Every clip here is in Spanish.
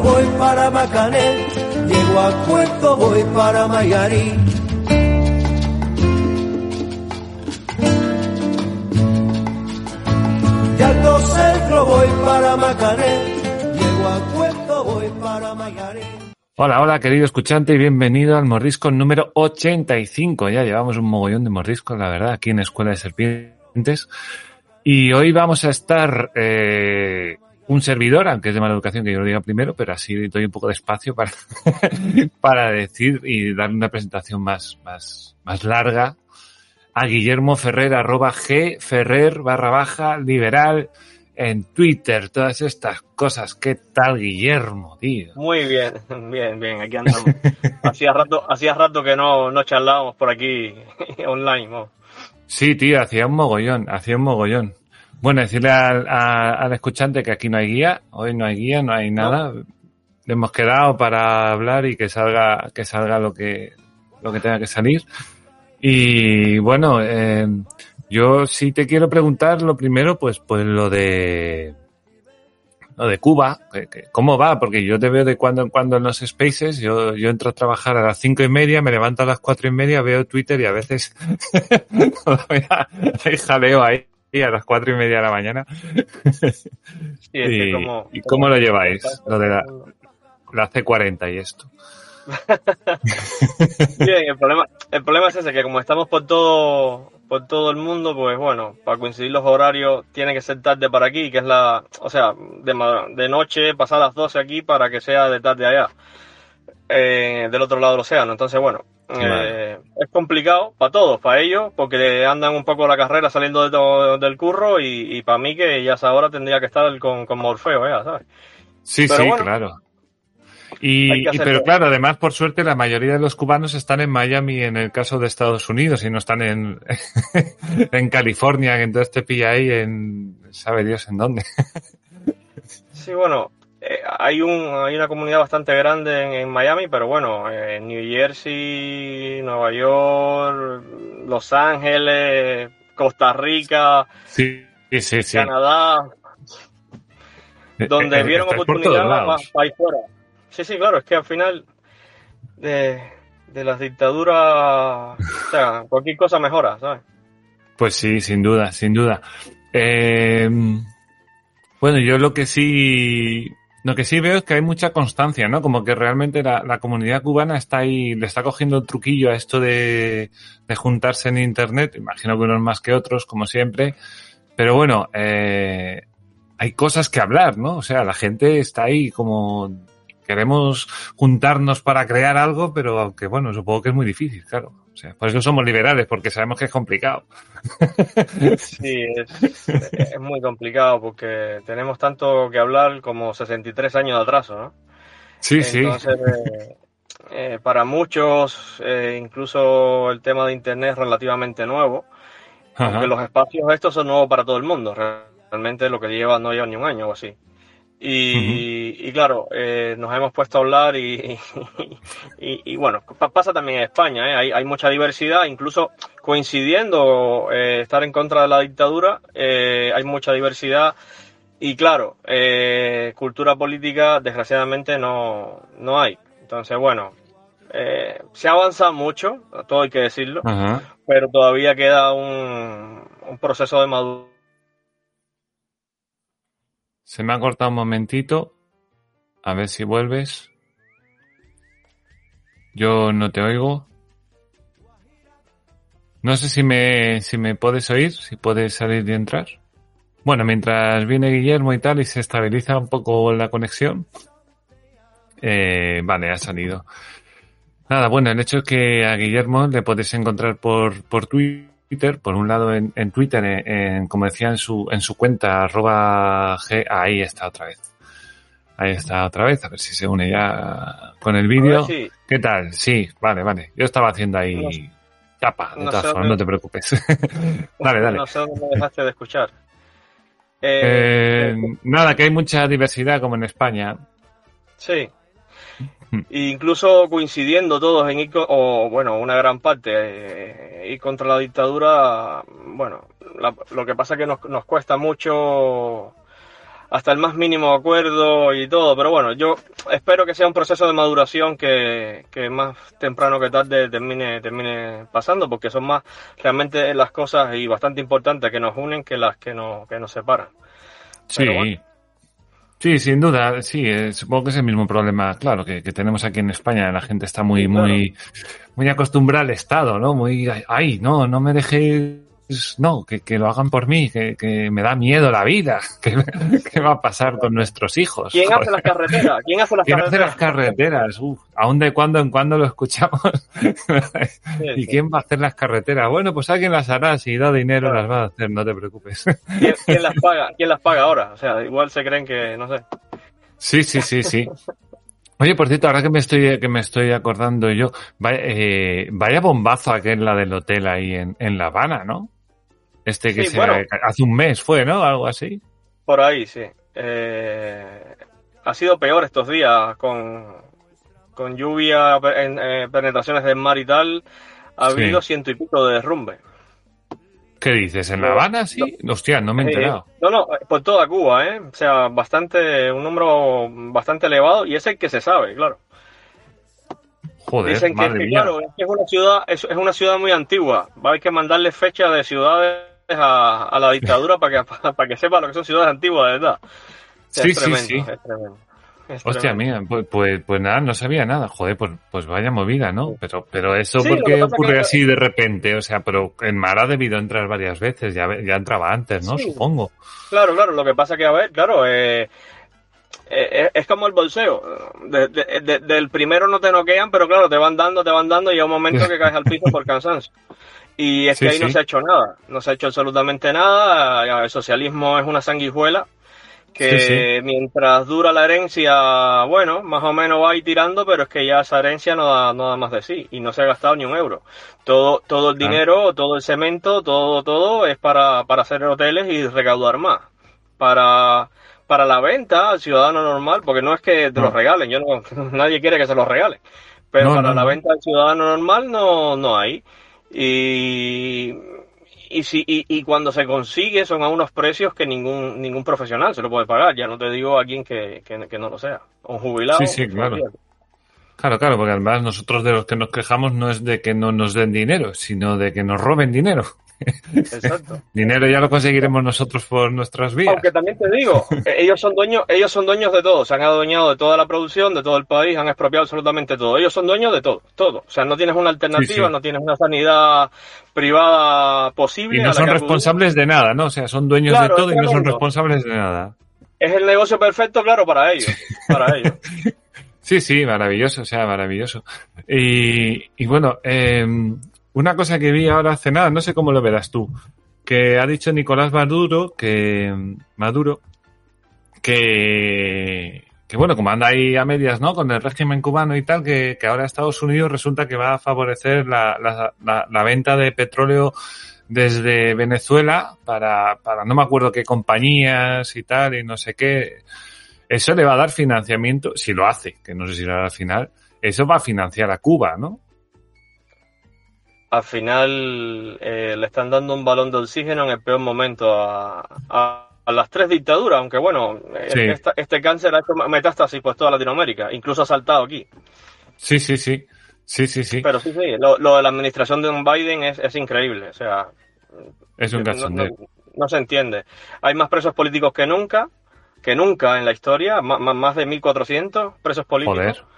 voy para Macané, llego a Puerto voy para Mayarí. Voy para llego a Puerto voy para Mayarí. Hola, hola, querido escuchante, y bienvenido al Morrisco número 85. Ya llevamos un mogollón de Morriscos, la verdad, aquí en Escuela de Serpientes. Y hoy vamos a estar eh, un servidor, aunque es de mala educación que yo lo diga primero, pero así doy un poco de espacio para, para decir y dar una presentación más, más, más larga a Guillermo Ferrer, arroba G Ferrer barra baja liberal en Twitter, todas estas cosas. ¿Qué tal, Guillermo, tío? Muy bien, bien, bien, aquí andamos. hacía rato, hacía rato que no, no charlábamos por aquí online, ¿no? Sí, tío, hacía un mogollón, hacía un mogollón. Bueno, decirle al, a- al escuchante que aquí no hay guía, hoy no hay guía, no hay nada. Le hemos quedado para hablar y que salga, que salga lo que, lo que tenga que salir. Y bueno, eh, yo sí te quiero preguntar lo primero, pues, pues lo de, lo de Cuba, que- que- ¿cómo va? Porque yo te veo de cuando en cuando en los spaces, yo, yo entro a trabajar a las cinco y media, me levanto a las cuatro y media, veo Twitter y a veces hay jaleo ahí a las cuatro y media de la mañana. Sí, es que y, como- ¿y cómo lo lleváis? Lo de la, la C40 y esto. Bien, el problema, el problema es ese, que como estamos por todo, por todo el mundo, pues bueno, para coincidir los horarios tiene que ser tarde para aquí, que es la, o sea, de, de noche pasar las 12 aquí para que sea de tarde allá, eh, del otro lado del océano. Entonces, bueno, eh, es complicado para todos, para ellos, porque andan un poco la carrera saliendo de todo- del curro y, y para mí que ya esa hora tendría que estar con, con Morfeo, ya, ¿sabes? Sí, Pero sí, bueno, claro. Y, pero claro, además, por suerte, la mayoría de los cubanos están en Miami en el caso de Estados Unidos y no están en, en California, que entonces te pilla ahí en, sabe Dios en dónde. Sí, bueno, eh, hay un hay una comunidad bastante grande en, en Miami, pero bueno, eh, en New Jersey, Nueva York, Los Ángeles, Costa Rica, Sí, sí, sí. sí. Canadá, donde Eh, eh, vieron estáis por oportunidad todos más lados. para ahí fuera. Sí, sí, claro, es que al final de, de las dictaduras, o sea, cualquier cosa mejora, ¿sabes? Pues sí, sin duda, sin duda. Eh, bueno, yo lo que sí, lo que sí veo es que hay mucha constancia, ¿no? Como que realmente la, la comunidad cubana está ahí, le está cogiendo el truquillo a esto de, de juntarse en internet. Imagino que unos más que otros, como siempre. Pero bueno, eh, hay cosas que hablar, ¿no? O sea, la gente está ahí como queremos juntarnos para crear algo, pero aunque bueno, supongo que es muy difícil, claro. O sea, por eso somos liberales, porque sabemos que es complicado. Sí, es, es muy complicado porque tenemos tanto que hablar como 63 años de atraso, ¿no? Sí, sí. Entonces, eh, eh, para muchos, eh, incluso el tema de Internet es relativamente nuevo, Ajá. aunque los espacios estos son nuevos para todo el mundo. Realmente lo que lleva no lleva ni un año o así. Y, y claro, eh, nos hemos puesto a hablar y, y, y bueno, pa- pasa también en España, ¿eh? hay, hay mucha diversidad, incluso coincidiendo eh, estar en contra de la dictadura, eh, hay mucha diversidad y claro, eh, cultura política desgraciadamente no, no hay. Entonces, bueno, eh, se ha avanzado mucho, todo hay que decirlo, Ajá. pero todavía queda un, un proceso de madurez. Se me ha cortado un momentito. A ver si vuelves. Yo no te oigo. No sé si me, si me puedes oír, si puedes salir y entrar. Bueno, mientras viene Guillermo y tal y se estabiliza un poco la conexión. Eh, vale, ha salido. Nada, bueno, el hecho es que a Guillermo le podéis encontrar por, por Twitter, por un lado en, en Twitter, en, como decía en su, en su cuenta, arroba G, ahí está otra vez. Ahí está otra vez, a ver si se une ya con el vídeo. ¿Qué tal? Sí, vale, vale. Yo estaba haciendo ahí No- tapa, de no todas formas, no te preocupes. dale, dale. No sé dónde me dejaste de escuchar. Eh, Eh, nada, que hay mucha diversidad como en España. sí. Hmm. Incluso coincidiendo todos en ir, o bueno, una gran parte, eh, ir contra la dictadura, bueno, la- lo que pasa es que nos, nos cuesta mucho hasta el más mínimo acuerdo y todo, pero bueno, yo espero que sea un proceso de maduración que, que más temprano que tarde termine, termine pasando, porque son más realmente las cosas y bastante importantes que nos unen que las que nos, que nos separan. Sí. Bueno. Sí, sin duda, sí, eh, supongo que es el mismo problema, claro, que, que tenemos aquí en España. La gente está muy, Sí, claro. muy, muy acostumbrada al Estado, ¿no? Muy, ay, no, no me dejéis, no, que, que lo hagan por mí, que, que me da miedo la vida. ¿Qué, qué va a pasar con nuestros hijos? ¿Quién hace las carreteras? ¿Quién hace las ¿Quién hace carreteras? las carreteras? Uf, aún de cuando en cuando lo escuchamos. ¿Y quién va a hacer las carreteras? Bueno, pues alguien las hará, si da dinero Claro. las va a hacer, no te preocupes. ¿Quién, quién las paga? ¿Quién las paga ahora? O sea, igual se creen que, no sé. Sí, sí, sí, sí. Oye, por cierto, ahora que me estoy, que me estoy acordando yo, vaya, eh, vaya bombazo aquel la del hotel ahí en, en La Habana, ¿no? Este que Sí, se, bueno. hace un mes fue, ¿no? Algo así. Por ahí, sí. Eh, ha sido peor estos días con, con lluvia, en, eh, penetraciones del mar y tal. Ha Sí. habido ciento y pico de derrumbe. ¿Qué dices? ¿En La Habana? Sí. Hostia, no me he Eh, enterado. no, no, por toda Cuba, ¿eh? O sea, bastante, un número bastante elevado y es el que se sabe, claro. Joder, Dicen que, es madre que, mía. claro, es que es una ciudad, es, es una ciudad muy antigua. Va a haber que mandarle fecha de ciudades a, a la dictadura para que, para que sepa lo que son ciudades antiguas, de verdad. Sí, es sí, tremendo, sí. es tremendo. Es Hostia mía, pues, pues, pues nada, no sabía nada. Joder, pues, pues vaya movida, ¿no? Pero, pero eso, Sí, ¿por qué ocurre que- así de repente? O sea, pero el mar ha debido entrar varias veces, ya, ya entraba antes, ¿no? Sí. Supongo. Claro, claro, lo que pasa que, a ver, claro, eh, eh, es como el bolseo. De- de- de- del primero no te noquean, pero claro, te van dando, te van dando y hay un momento que caes al piso por cansancio. Y es Sí, que ahí no se ha hecho nada, no se ha hecho absolutamente nada. El socialismo es una sanguijuela que Sí, mientras dura la herencia, bueno, más o menos va ahí tirando, pero es que ya esa herencia no da, no da más de sí y no se ha gastado ni un euro. Todo, todo el Ah. dinero, todo el cemento, todo, todo es para, para hacer hoteles y recaudar más. Para, para la venta al ciudadano normal, porque no es que te No. los regalen, yo no, nadie quiere que se los regalen, pero No, para la venta al ciudadano normal no, no hay. Y, y, si, y, y cuando se consigue son a unos precios que ningún ningún profesional se lo puede pagar, ya no te digo a que, que, que no lo sea, un jubilado. Sí, sí, claro. Claro, claro, porque además nosotros de los que nos quejamos no es de que no nos den dinero, sino de que nos roben dinero. Exacto. Dinero ya lo conseguiremos nosotros por nuestras vías. Aunque también te digo, ellos son dueños, ellos son dueños de todo, se han adueñado de toda la producción, de todo el país, han expropiado absolutamente todo. Ellos son dueños de todo, todo. O sea, no tienes una alternativa, Sí, sí. no tienes una sanidad privada posible. Y no son acudir. responsables de nada, ¿no? O sea, son dueños Claro, de todo y no son responsables de nada. Es el negocio perfecto, claro, para ellos, para ellos. Sí, sí, maravilloso, o sea, maravilloso. Y, y bueno, eh, una cosa que vi ahora hace nada, no sé cómo lo verás tú, que ha dicho Nicolás Maduro que Maduro que bueno, como anda ahí a medias, ¿no? Con el régimen cubano y tal, que, ahora Estados Unidos resulta que va a favorecer la venta de petróleo desde Venezuela para, para no me acuerdo qué compañías y tal y no sé qué. Eso le va a dar financiamiento, si lo hace, que no sé si lo hará al final, eso va a financiar a Cuba, ¿no? Al final eh, le están dando un balón de oxígeno en el peor momento a, a, a las tres dictaduras, aunque bueno, eh, Sí. esta- este cáncer ha hecho metástasis por toda Latinoamérica, incluso ha saltado aquí. Sí, sí, sí. Sí, sí, sí. Pero sí, sí, lo, lo de la administración de un Biden es, es increíble. O sea, es un no, no- se entiende. Hay más presos políticos que nunca, que nunca en la historia, ma- más, de 1.400 presos políticos. Joder.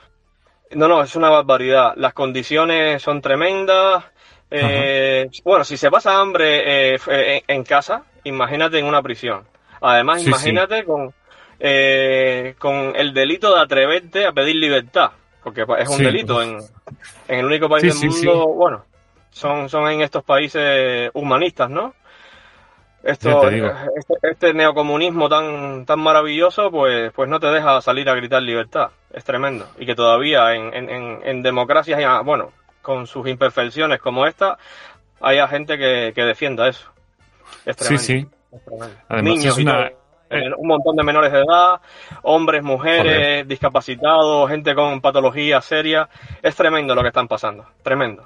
No, no, es una barbaridad. Las condiciones son tremendas. Eh, bueno, si se pasa hambre eh, eh, en casa, imagínate en una prisión. Además, Sí, imagínate con eh, con el delito de atreverte a pedir libertad, porque es un Sí. delito en, en el único país del mundo, bueno, son, son en estos países humanistas, ¿no? Esto, este, este neocomunismo tan, tan maravilloso, pues, pues no te deja salir a gritar libertad. Es tremendo. Y que todavía en, en, en, en democracias, bueno, con sus imperfecciones como esta, haya gente que, que defienda eso. Es Sí, tremendo. sí. es tremendo. Además, Niños es una- todo. un montón de menores de edad, hombres, mujeres, discapacitados, gente con patologías serias. Es tremendo lo que están pasando. Tremendo.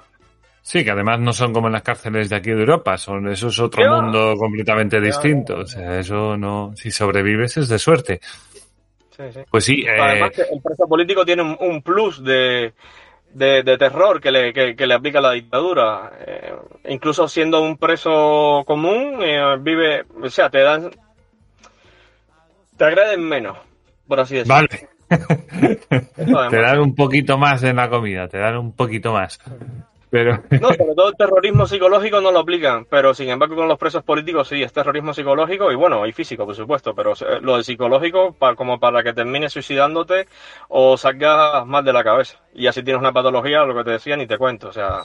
Sí, que además no son como en las cárceles de aquí de Europa, son, eso es otro mundo completamente distinto. O sea, eso no, si sobrevives es de suerte. Sí, sí. Pues sí, eh, Además, que el preso político tiene un, un plus de, de, de terror que le, que, que le aplica la dictadura. Eh, incluso siendo un preso común, eh, vive, o sea, te dan. Te agreden menos, por así decirlo. vale. Te dan un poquito más en la comida, te dan un poquito más. Pero, No, sobre todo el terrorismo psicológico no lo aplican, pero sin embargo con los presos políticos sí, es terrorismo psicológico y bueno, y físico, por supuesto, pero lo de psicológico pa- como para que termines suicidándote o salgas mal de la cabeza. Y así tienes una patología, lo que te decía, ni te cuento, o sea,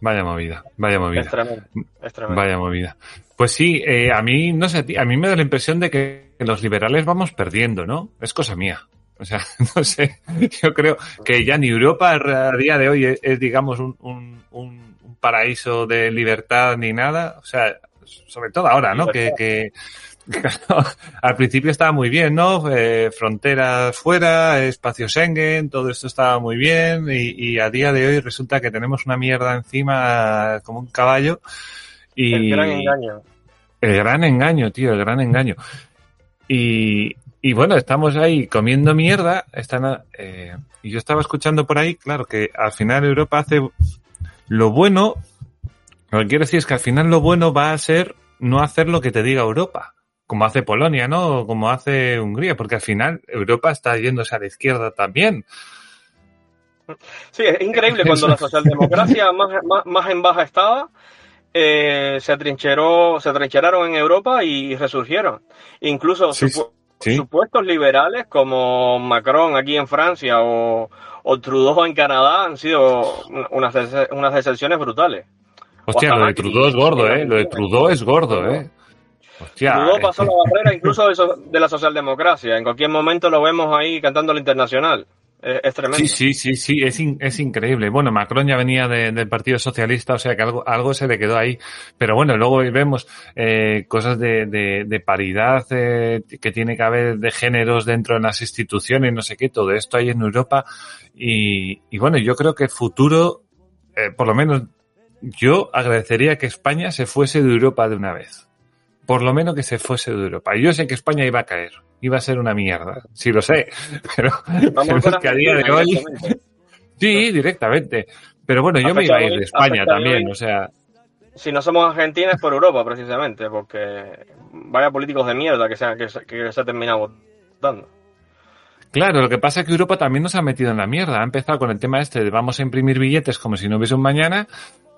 vaya movida, vaya es movida. tremendo, es tremendo. Vaya movida. Pues sí, eh, a mí, no sé, a mí me da la impresión de que los liberales vamos perdiendo, ¿no? Es cosa mía. O sea, no sé, yo creo que ya ni Europa a día de hoy es, es, digamos, un, un, paraíso de libertad ni nada. O sea, sobre todo ahora, ¿no? Que, que claro, al principio estaba muy bien, ¿no? Eh, fronteras fuera, espacio Schengen, todo esto estaba muy bien y, y a día de hoy resulta que tenemos una mierda encima como un caballo. Y, El gran engaño. El gran engaño, tío, el gran engaño. Y, y bueno, estamos ahí comiendo mierda. Están, eh, y yo estaba escuchando por ahí, claro, que al final Europa hace lo bueno. Lo que quiero decir es que al final lo bueno va a ser no hacer lo que te diga Europa, como hace Polonia, ¿no? O como hace Hungría, porque al final Europa está yéndose a la izquierda también. Sí, es increíble cuando la socialdemocracia más, más, más en baja estaba, eh, se atrincheró, se atrincheraron en Europa y resurgieron. Incluso Sí, sí. supuestos liberales como Macron aquí en Francia o, o Trudeau en Canadá han sido unas, unas decepciones brutales. Hostia, lo de Trudeau es gordo, ¿eh? Lo de Trudeau es gordo, ¿eh? Hostia. Trudeau pasó la barrera incluso de, so- de la socialdemocracia. En cualquier momento lo vemos ahí cantando al internacional. Es. Sí, sí, sí, sí, es, es increíble. Bueno, Macron ya venía de- del Partido Socialista, o sea que algo, algo se le quedó ahí. Pero bueno, luego vemos eh, cosas de, de, paridad eh, que tiene que haber de géneros dentro de las instituciones, no sé qué, todo esto hay en Europa. Y, y bueno, yo creo que futuro, eh, por lo menos yo agradecería que España se fuese de Europa de una vez. Por lo menos que se fuese de Europa. Y yo sé que España iba a caer. Iba a ser una mierda. Sí lo sé. Pero, Vamos pero es que a día de hoy... Sí, directamente. Pero bueno, yo me iba a ir de España también, o sea, Si no somos Argentina es por Europa, precisamente, porque vaya políticos de mierda que se, han- que se, que se ha terminado votando. claro, lo que pasa es que Europa también nos ha metido en la mierda. Ha empezado con el tema este de vamos a imprimir billetes como si no hubiese un mañana.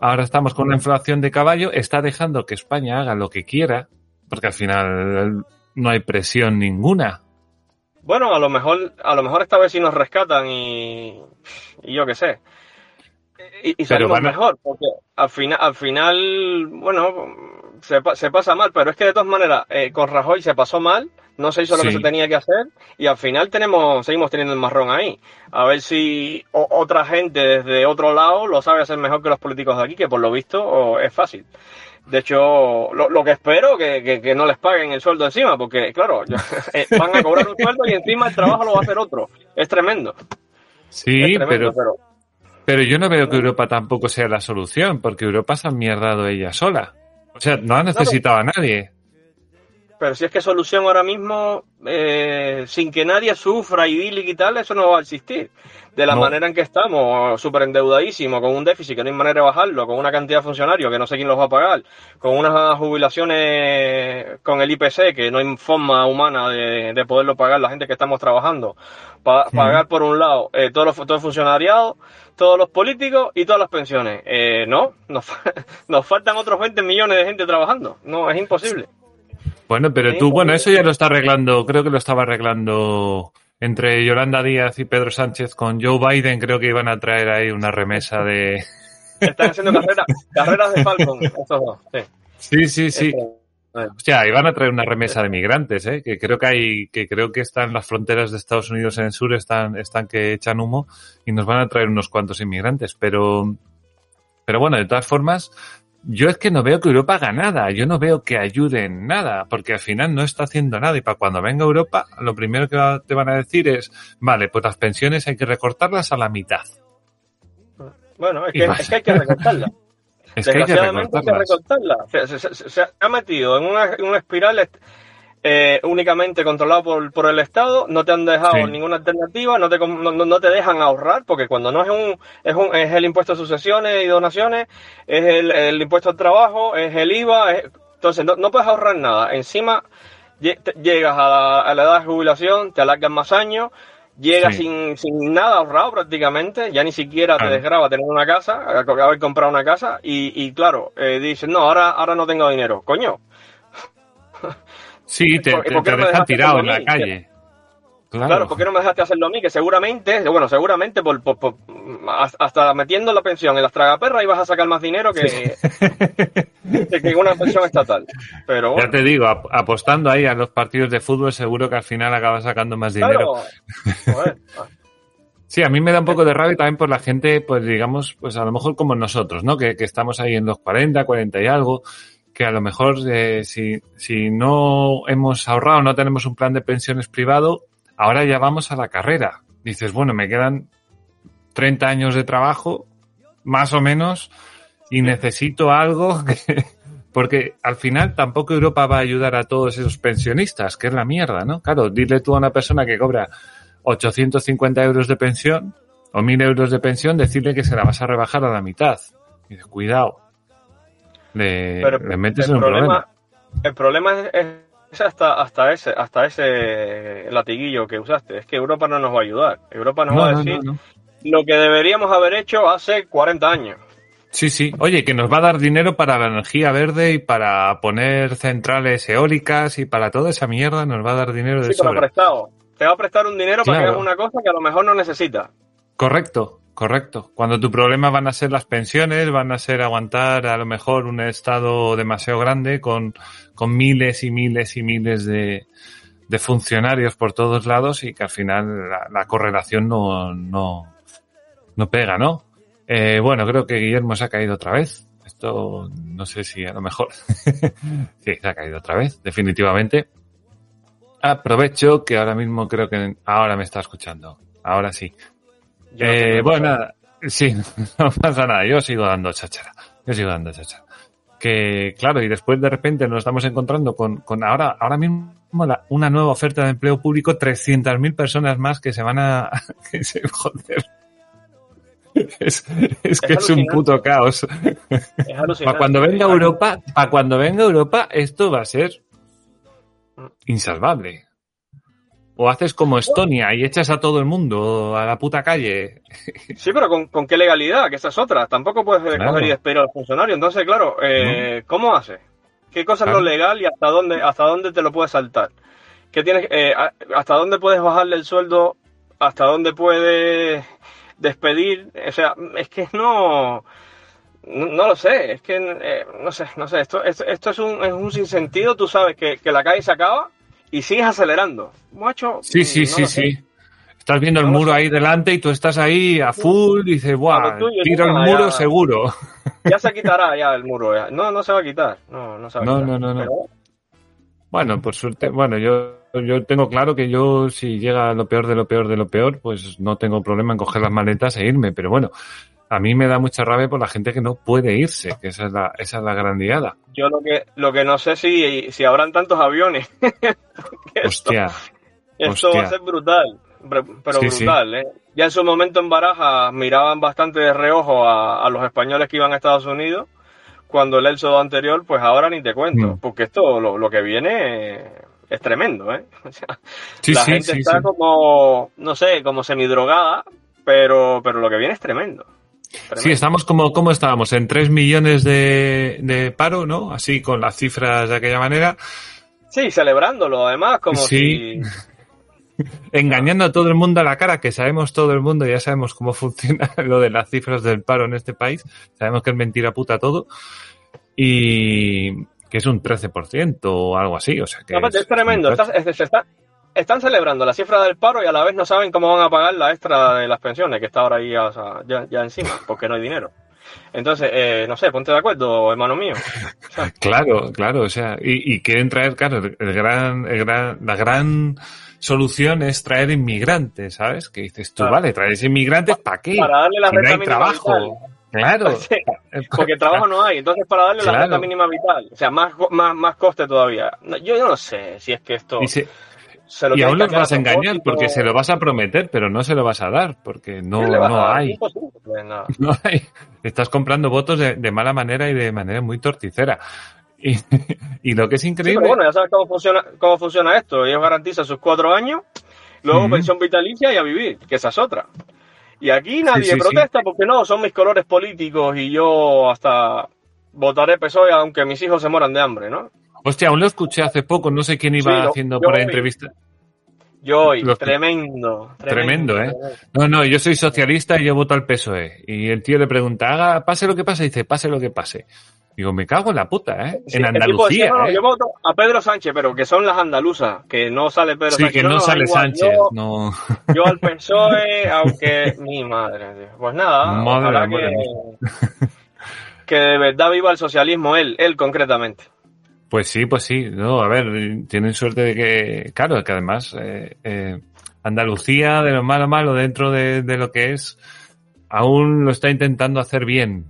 Ahora estamos con una inflación de caballo. Está dejando que España haga lo que quiera, porque al final no hay presión ninguna. Bueno, a lo mejor, a lo mejor esta vez sí nos rescatan y, y yo qué sé. Y, y salimos mejor, porque al final, al final, bueno, se, pa- se pasa mal, pero es que de todas maneras, eh, con Rajoy se pasó mal, no se hizo lo que se tenía que hacer, y al final tenemos, seguimos teniendo el marrón ahí. A ver si o- otra gente desde otro lado lo sabe hacer mejor que los políticos de aquí, que por lo visto o, es fácil. De hecho, lo, lo que espero que, que, que no les paguen el sueldo encima, porque claro, eh, van a cobrar un sueldo y encima el trabajo lo va a hacer otro. Es tremendo. Sí, es tremendo, pero, pero pero yo no veo que Europa tampoco sea la solución, porque Europa se ha mierdado ella sola. O sea, no ha necesitado a nadie. Pero si es que solución ahora mismo, eh, sin que nadie sufra y tal, eso no va a existir. De la No. manera en que estamos, súper endeudadísimos, con un déficit que no hay manera de bajarlo, con una cantidad de funcionarios que no sé quién los va a pagar, con unas jubilaciones con el IPC que no hay forma humana de, de poderlo pagar la gente que estamos trabajando. Pa- pagar por un lado eh, todo, los, todo el funcionariado, todos los políticos y todas las pensiones. Eh, no, nos, fa- nos faltan otros 20 millones de gente trabajando. No, es imposible. Bueno, pero tú, bueno, porque- eso ya lo está arreglando, creo que lo estaba arreglando entre Yolanda Díaz y Pedro Sánchez con Joe Biden, creo que iban a traer ahí una remesa de... Están haciendo carreras, carreras de Falcon, estos dos. Sí. Sí, sí, sí. Este, Hostia, iban a traer una remesa de migrantes, ¿eh? Que creo que hay, que creo que están las fronteras de Estados Unidos en el sur, están, están que echan humo y nos van a traer unos cuantos inmigrantes. Pero, pero bueno, de todas formas, yo es que no veo que Europa haga nada. Yo no veo que ayude en nada, porque al final no está haciendo nada. Y para cuando venga Europa, lo primero que te van a decir es, vale, pues las pensiones hay que recortarlas a la mitad. Bueno, es que, más. es que hay que recortarla. Es que hay que Desgraciadamente hay que recortarlas. recortarla. Se, se- se- se ha metido en una, en una espiral eh, únicamente controlado por, por el Estado, no te han dejado Sí. ninguna alternativa, no te, no, no- te dejan ahorrar, porque cuando no es un, es un, es el impuesto a sucesiones y donaciones, es el, el impuesto al trabajo, es el IVA, es- entonces no, no puedes ahorrar nada. Encima llegas a la, a la edad de jubilación, te alargan más años, llegas Sí. sin, sin nada ahorrado prácticamente, ya ni siquiera te desgraba tener una casa, haber comprado una casa, y, y claro, eh, dices, no, ahora, ahora no tengo dinero. Coño, Sí, te, ¿Por- te- por qué te no me dejan tirado en la calle. Claro. Claro, ¿por qué no me dejaste hacerlo a mí? Que seguramente, bueno, seguramente por, por- por- hasta metiendo la pensión en las tragaperras ibas a sacar más dinero que, que, que una pensión estatal. Pero Ya te digo, ap- apostando ahí a los partidos de fútbol, seguro que al final acabas sacando más dinero. claro. Joder, Sí, a mí me da un poco de rabia también por la gente, pues digamos, pues a lo mejor como nosotros, ¿no? Que, que estamos ahí en los 40, 40 y algo, que a lo mejor eh, si, si no hemos ahorrado, no tenemos un plan de pensiones privado, ahora ya vamos a la carrera. Dices, bueno, me quedan 30 años de trabajo, más o menos, y necesito algo que... Porque al final tampoco Europa va a ayudar a todos esos pensionistas, que es la mierda, ¿no? Claro, dile tú a una persona que cobra 850 euros de pensión o 1000 euros de pensión, decirle que se la vas a rebajar a la mitad. Y dices, cuidado. Le, pero metes el en un problema. El problema es, es hasta, hasta ese, hasta ese latiguillo que usaste. Es que Europa no nos va a ayudar. Europa nos No, va a decir no, no. lo que deberíamos haber hecho hace 40 años. Sí, sí. Oye, que nos va a dar dinero para la energía verde y para poner centrales eólicas y para toda esa mierda nos va a dar dinero de Sí, prestado. Te va a prestar un dinero para que hagas una cosa que a lo mejor no necesitas. Correcto, correcto. Cuando tu problema van a ser las pensiones, van a ser aguantar a lo mejor un estado demasiado grande con, con miles y miles y miles de, de funcionarios por todos lados y que al final la, la correlación no, no, no pega, ¿no? Eh, bueno, creo que Guillermo se ha caído otra vez. Esto no sé si a lo mejor. sí, se ha caído otra vez, definitivamente. Aprovecho que ahora mismo creo que ahora me está escuchando. Ahora sí. Yo no sé Eh, bueno, nada, sí, no pasa nada, yo sigo dando cháchara, yo sigo dando cháchara. Que claro, y después de repente nos estamos encontrando con, con ahora, ahora mismo la- una nueva oferta de empleo público, 300.000 personas más que se van a, que se, joder. Es, es que es un alucinante. puto caos. Es. Para cuando venga Europa, para cuando venga Europa, esto va a ser insalvable. O haces como Estonia y echas a todo el mundo a la puta calle. Sí, pero ¿con, con qué legalidad? Que esa es otra. Tampoco puedes Claro. coger y despedir al funcionario. Entonces, claro, eh, ¿cómo haces? ¿Qué cosa Claro. es lo legal y hasta dónde, hasta dónde te lo puedes saltar? ¿Qué tienes, eh, ¿Hasta dónde puedes bajarle el sueldo? ¿Hasta dónde puedes despedir? O sea, es que no... No, no lo sé, es que eh, no sé, no sé, esto, esto, esto es, un, es un sinsentido, tú sabes que, que la calle se acaba y sigues acelerando. Macho, Sí, sí, no sí, sé. sí. Estás viendo el No muro sé. ahí delante y tú estás ahí a full y dices, ¡buah! tuyo, Tiro el muro ya. seguro. Ya se quitará ya el muro. ya. No, no se va a quitar. No, no se va a quitar. no, no, no. Pero, Bueno, por suerte, bueno, yo, yo tengo claro que yo si llega lo peor de lo peor de lo peor, pues no tengo problema en coger las maletas e irme, pero bueno, a mí me da mucha rabia por la gente que no puede irse, que esa es la, esa es la gran liada. Yo lo que, lo que no sé si, si habrán tantos aviones. Hostia. Esto, hostia. va a ser brutal. Pero Sí, sí. brutal, ¿eh? Ya en su momento en Baraja miraban bastante de reojo a, a los españoles que iban a Estados Unidos cuando el éxodo anterior, pues ahora ni te cuento, Mm. porque esto, lo, lo que viene es tremendo, ¿eh? O sea, Sí, la sí, gente sí, está como, no sé, como semidrogada, pero, pero lo que viene es tremendo. Sí, estamos como, ¿cómo estábamos? En 3 millones de, de paro, ¿no? Así con las cifras de aquella manera, Sí, celebrándolo, además, como Sí. si... engañando a todo el mundo a la cara, que sabemos todo el mundo, ya sabemos cómo funciona lo de las cifras del paro en este país, sabemos que es mentira puta todo, y que es un 13% o algo así, o sea que... Es, tremendo. Está- es- se está- están celebrando la cifra del paro y a la vez no saben cómo van a pagar la extra de las pensiones, que está ahora ahí o sea, ya, ya encima, porque no hay dinero. Entonces, eh, no sé, ponte de acuerdo, hermano mío. O sea, Claro, claro, o sea, y, y quieren traer, claro, el gran, el gran, la gran solución es traer inmigrantes, ¿sabes? Que dices tú, Claro. vale, traes inmigrantes, ¿para qué? Para darle la si no renta hay mínima trabajo. vital. Claro. Sí, porque trabajo no hay, entonces para darle la renta mínima vital, o sea, más, más, más coste todavía. No, yo, yo no sé si es que esto Y, se- se lo y aún los vas a engañar propósito. porque se lo vas a prometer, pero no se lo vas a dar porque no, ¿Qué le vas a no hay. Pues. No hay. Estás comprando votos de, de mala manera y de manera muy torticera. Y, y lo que es Sí, increíble. pero bueno, ya sabes cómo funciona, cómo funciona esto. Ellos garantizan sus cuatro años, luego pensión vitalicia y a vivir, que esa es otra. Y aquí nadie sí, sí. protesta porque no, son mis colores políticos y yo hasta votaré PSOE aunque mis hijos se mueran de hambre, ¿no? Hostia, aún lo escuché hace poco, no sé quién iba Sí, haciendo por ahí vi. entrevista. Yo hoy, Los- tremendo, Tremendo, ¿eh? No, no, yo soy socialista y yo voto al PSOE. Y el tío le pregunta, haga, pase lo que pase, y dice, pase lo que pase. Digo, me cago en la puta, ¿eh? Sí, en Andalucía, decía, no, no, ¿eh? Yo voto a Pedro Sánchez, pero que son las andaluzas, que no sale Pedro Sí, Sánchez. que no, sale igual, Sánchez, Yo, no. yo al PSOE, aunque mi madre. tío. Pues nada, Madre ojalá amor, que, que de verdad viva el socialismo él, él concretamente. Pues sí, pues sí. No, a ver, tienen suerte de que, claro, que además eh, eh, Andalucía, de lo malo malo dentro de, de lo que es, aún lo está intentando hacer bien.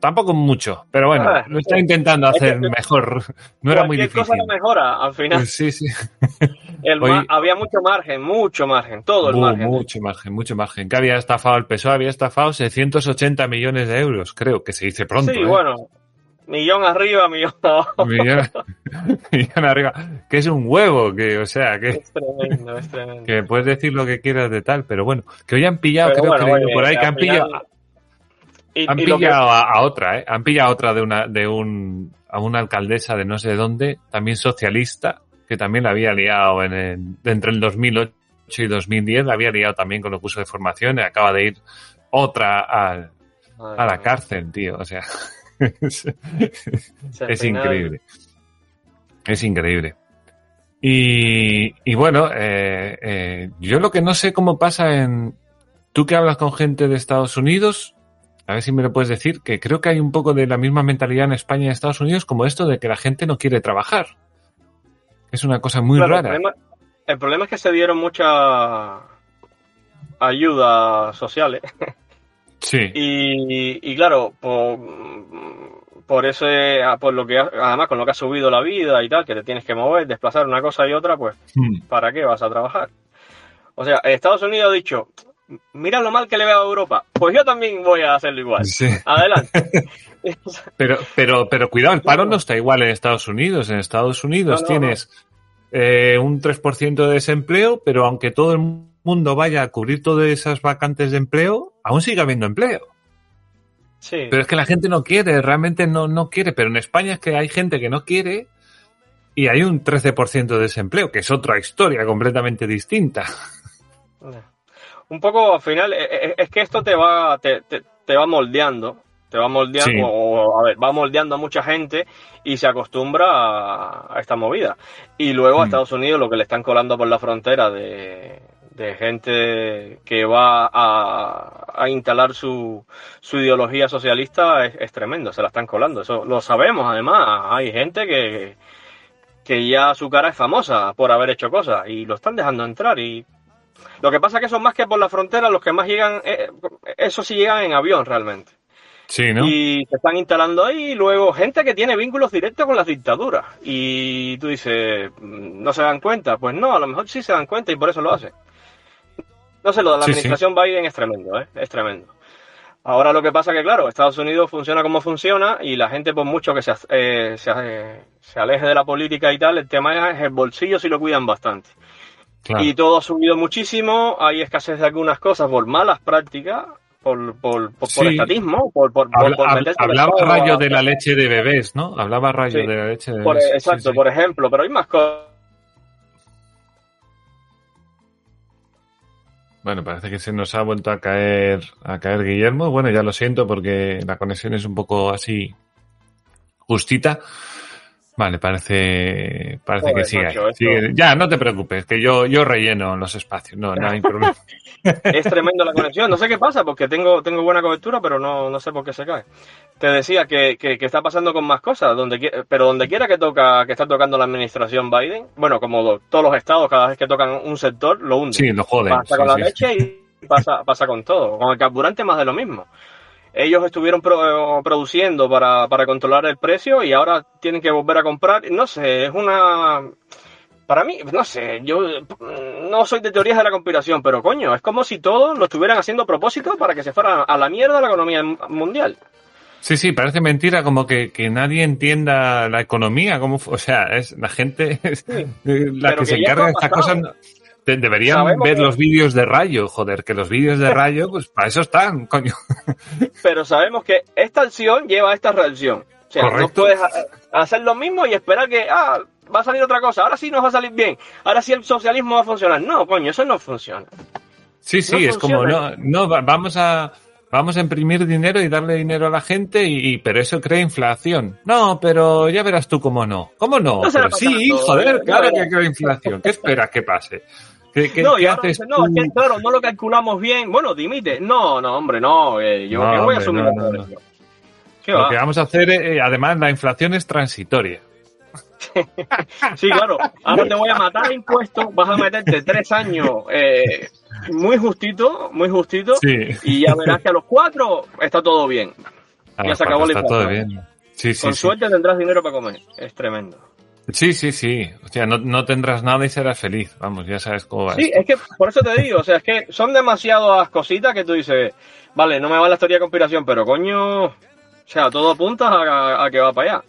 Tampoco mucho, pero bueno, Ah, lo está intentando es que- hacer mejor. No era muy difícil. cosa mejora, al final. Pues sí, sí. El había mucho margen, mucho margen, todo el margen. mucho margen, mucho margen. Que había estafado el PSOE, había estafado 680 millones de euros, creo, que se dice pronto. sí, ¿eh? bueno, millón arriba, millón abajo. Millón, millón arriba. Que es un huevo, que, o sea, que, Es tremendo, es tremendo. que puedes decir lo que quieras de tal, pero bueno, que hoy han pillado, Pero creo bueno, que oye, por ahí, que han pillado, final- y- han y lo que- pillado a, a otra, ¿eh? Han pillado a otra de una, de un, a una alcaldesa de no sé dónde, también socialista, que también la había liado en el, entre el 2008 y 2010, la había liado también con los cursos de formación y acaba de ir otra al, a la cárcel, tío, o sea, es, increíble. Es increíble. Y, y bueno, eh, eh, yo lo que no sé cómo pasa en... Tú que hablas con gente de Estados Unidos, a ver si me lo puedes decir, que creo que hay un poco de la misma mentalidad en España y en Estados Unidos como esto de que la gente no quiere trabajar. Es una cosa muy Claro, rara. El problema, el problema es que se dieron mucha ayuda sociales Sí, y, y claro, por, por ese, por lo que además con lo que ha subido la vida y tal, que te tienes que mover, desplazar una cosa y otra, pues Mm, ¿para qué vas a trabajar? O sea, Estados Unidos ha dicho, mira lo mal que le veo a Europa, pues yo también voy a hacerlo igual. sí. Adelante. Pero, pero, pero cuidado, el paro no está igual en Estados Unidos. En Estados Unidos No, no, tienes eh, un 3% de desempleo, pero aunque todo el mundo vaya a cubrir todas esas vacantes de empleo, aún sigue habiendo empleo. Sí. Pero es que la gente no quiere, realmente no, no quiere. Pero en España es que hay gente que no quiere y hay un 13% de desempleo, que es otra historia completamente distinta. Un poco al final, eh, eh, es que esto te va, te, te- te va moldeando, te va moldeando, Sí. o, a ver, va moldeando a mucha gente y se acostumbra a, a esta movida. Y luego a Mm. Estados Unidos lo que le están colando por la frontera de, de gente que va a, a instalar su, su ideología socialista es, es tremendo, se la están colando. Eso lo sabemos además, hay gente que, que ya su cara es famosa por haber hecho cosas y lo están dejando entrar y Lo que pasa es que son más que por la frontera, los que más llegan, eh, eso sí llegan en avión realmente. Sí, ¿no? Y se están instalando ahí, y luego gente que tiene vínculos directos con las dictaduras. Y tú dices, mm, ¿no se dan cuenta? Pues no, a lo mejor sí se dan cuenta y por eso lo hacen. No sé, lo de la Sí, sí. administración Biden es tremendo, ¿eh? Es tremendo. Ahora lo que pasa que, claro, Estados Unidos funciona como funciona y la gente, por mucho que se, eh, se, eh, se aleje de la política y tal, el tema es el bolsillo si lo cuidan bastante. Claro. Y todo ha subido muchísimo, hay escasez de algunas cosas por malas prácticas, por, por, por, por estatismo, por, por, Habla- meterse hablaba Rayo de la leche de bebés, ¿no? Hablaba Rayo Sí. de la leche de por- bebés. Sí, exacto, sí. por ejemplo, pero hay más cosas. Bueno, parece que se nos ha vuelto a caer a caer Guillermo. Bueno, ya lo siento porque la conexión es un poco así justita. Vale, parece parece Joder, que sigue, ahí. macho, esto- Sigue. Ya, no te preocupes, que yo yo relleno los espacios. No, no hay problema. Es tremendo la conexión. No sé qué pasa, porque tengo, tengo buena cobertura, pero no, no sé por qué se cae. Te decía que, que, que está pasando con más cosas, donde, pero donde quiera que toca, que está tocando la administración Biden, bueno, como do- todos los estados, cada vez que tocan un sector, lo hunden. Sí, lo joden. pasa sí, con la sí. leche y pasa, pasa con todo. Con el carburante más de lo mismo. Ellos estuvieron pro- produciendo para, para controlar el precio y ahora tienen que volver a comprar. No sé, es una... Para mí, no sé, yo mm, no soy de teorías de la conspiración, pero coño, es como si todos lo estuvieran haciendo a propósito para que se fuera a la mierda la economía mundial. Sí, sí, parece mentira como que, que nadie entienda la economía, como, o sea, es la gente es eh, la que, se que ya encarga de estas cosas. No- deberían Sabemos ver que- los vídeos de Rayo, joder, que los vídeos de Rayo, pues para eso están, coño. Pero sabemos que esta acción lleva a esta reacción. O sea, no Correcto. puedes ha- hacer lo mismo y esperar que, ah, va a salir otra cosa, ahora sí nos va a salir bien, ahora sí el socialismo va a funcionar. No, coño, eso no funciona. Sí, sí, No es como, no, no, va- vamos a, vamos a imprimir dinero y darle dinero a la gente y, y- pero eso crea inflación. No, pero ya verás tú cómo no. ¿Cómo no? No Pero sí, joder, claro que crea inflación. ¿Qué esperas que pase? ¿Qué, qué- no, y ahora dicen, no, que claro, no lo calculamos bien. Bueno, dimite. No, no, hombre, no. eh, yo No, ¿qué voy a asumir no, Lo va? que vamos a hacer, eh, además, la inflación es transitoria. Sí, claro. Ahora te voy a matar impuestos, vas a meterte tres años eh, muy justito, muy justito, Sí. y ya verás que a los cuatro está todo bien. Ya se acabó la está todo inflación. bien. Sí, sí, Con sí. suerte tendrás dinero para comer. Es tremendo. Sí, sí, sí. O sea, no, no tendrás nada y serás feliz. Vamos, ya sabes cómo va. Sí, esto. es que por eso te digo, o sea, es que son demasiadas cositas que tú dices, vale, no me va la teoría de conspiración, pero coño, o sea, todo apunta a, a que va para allá.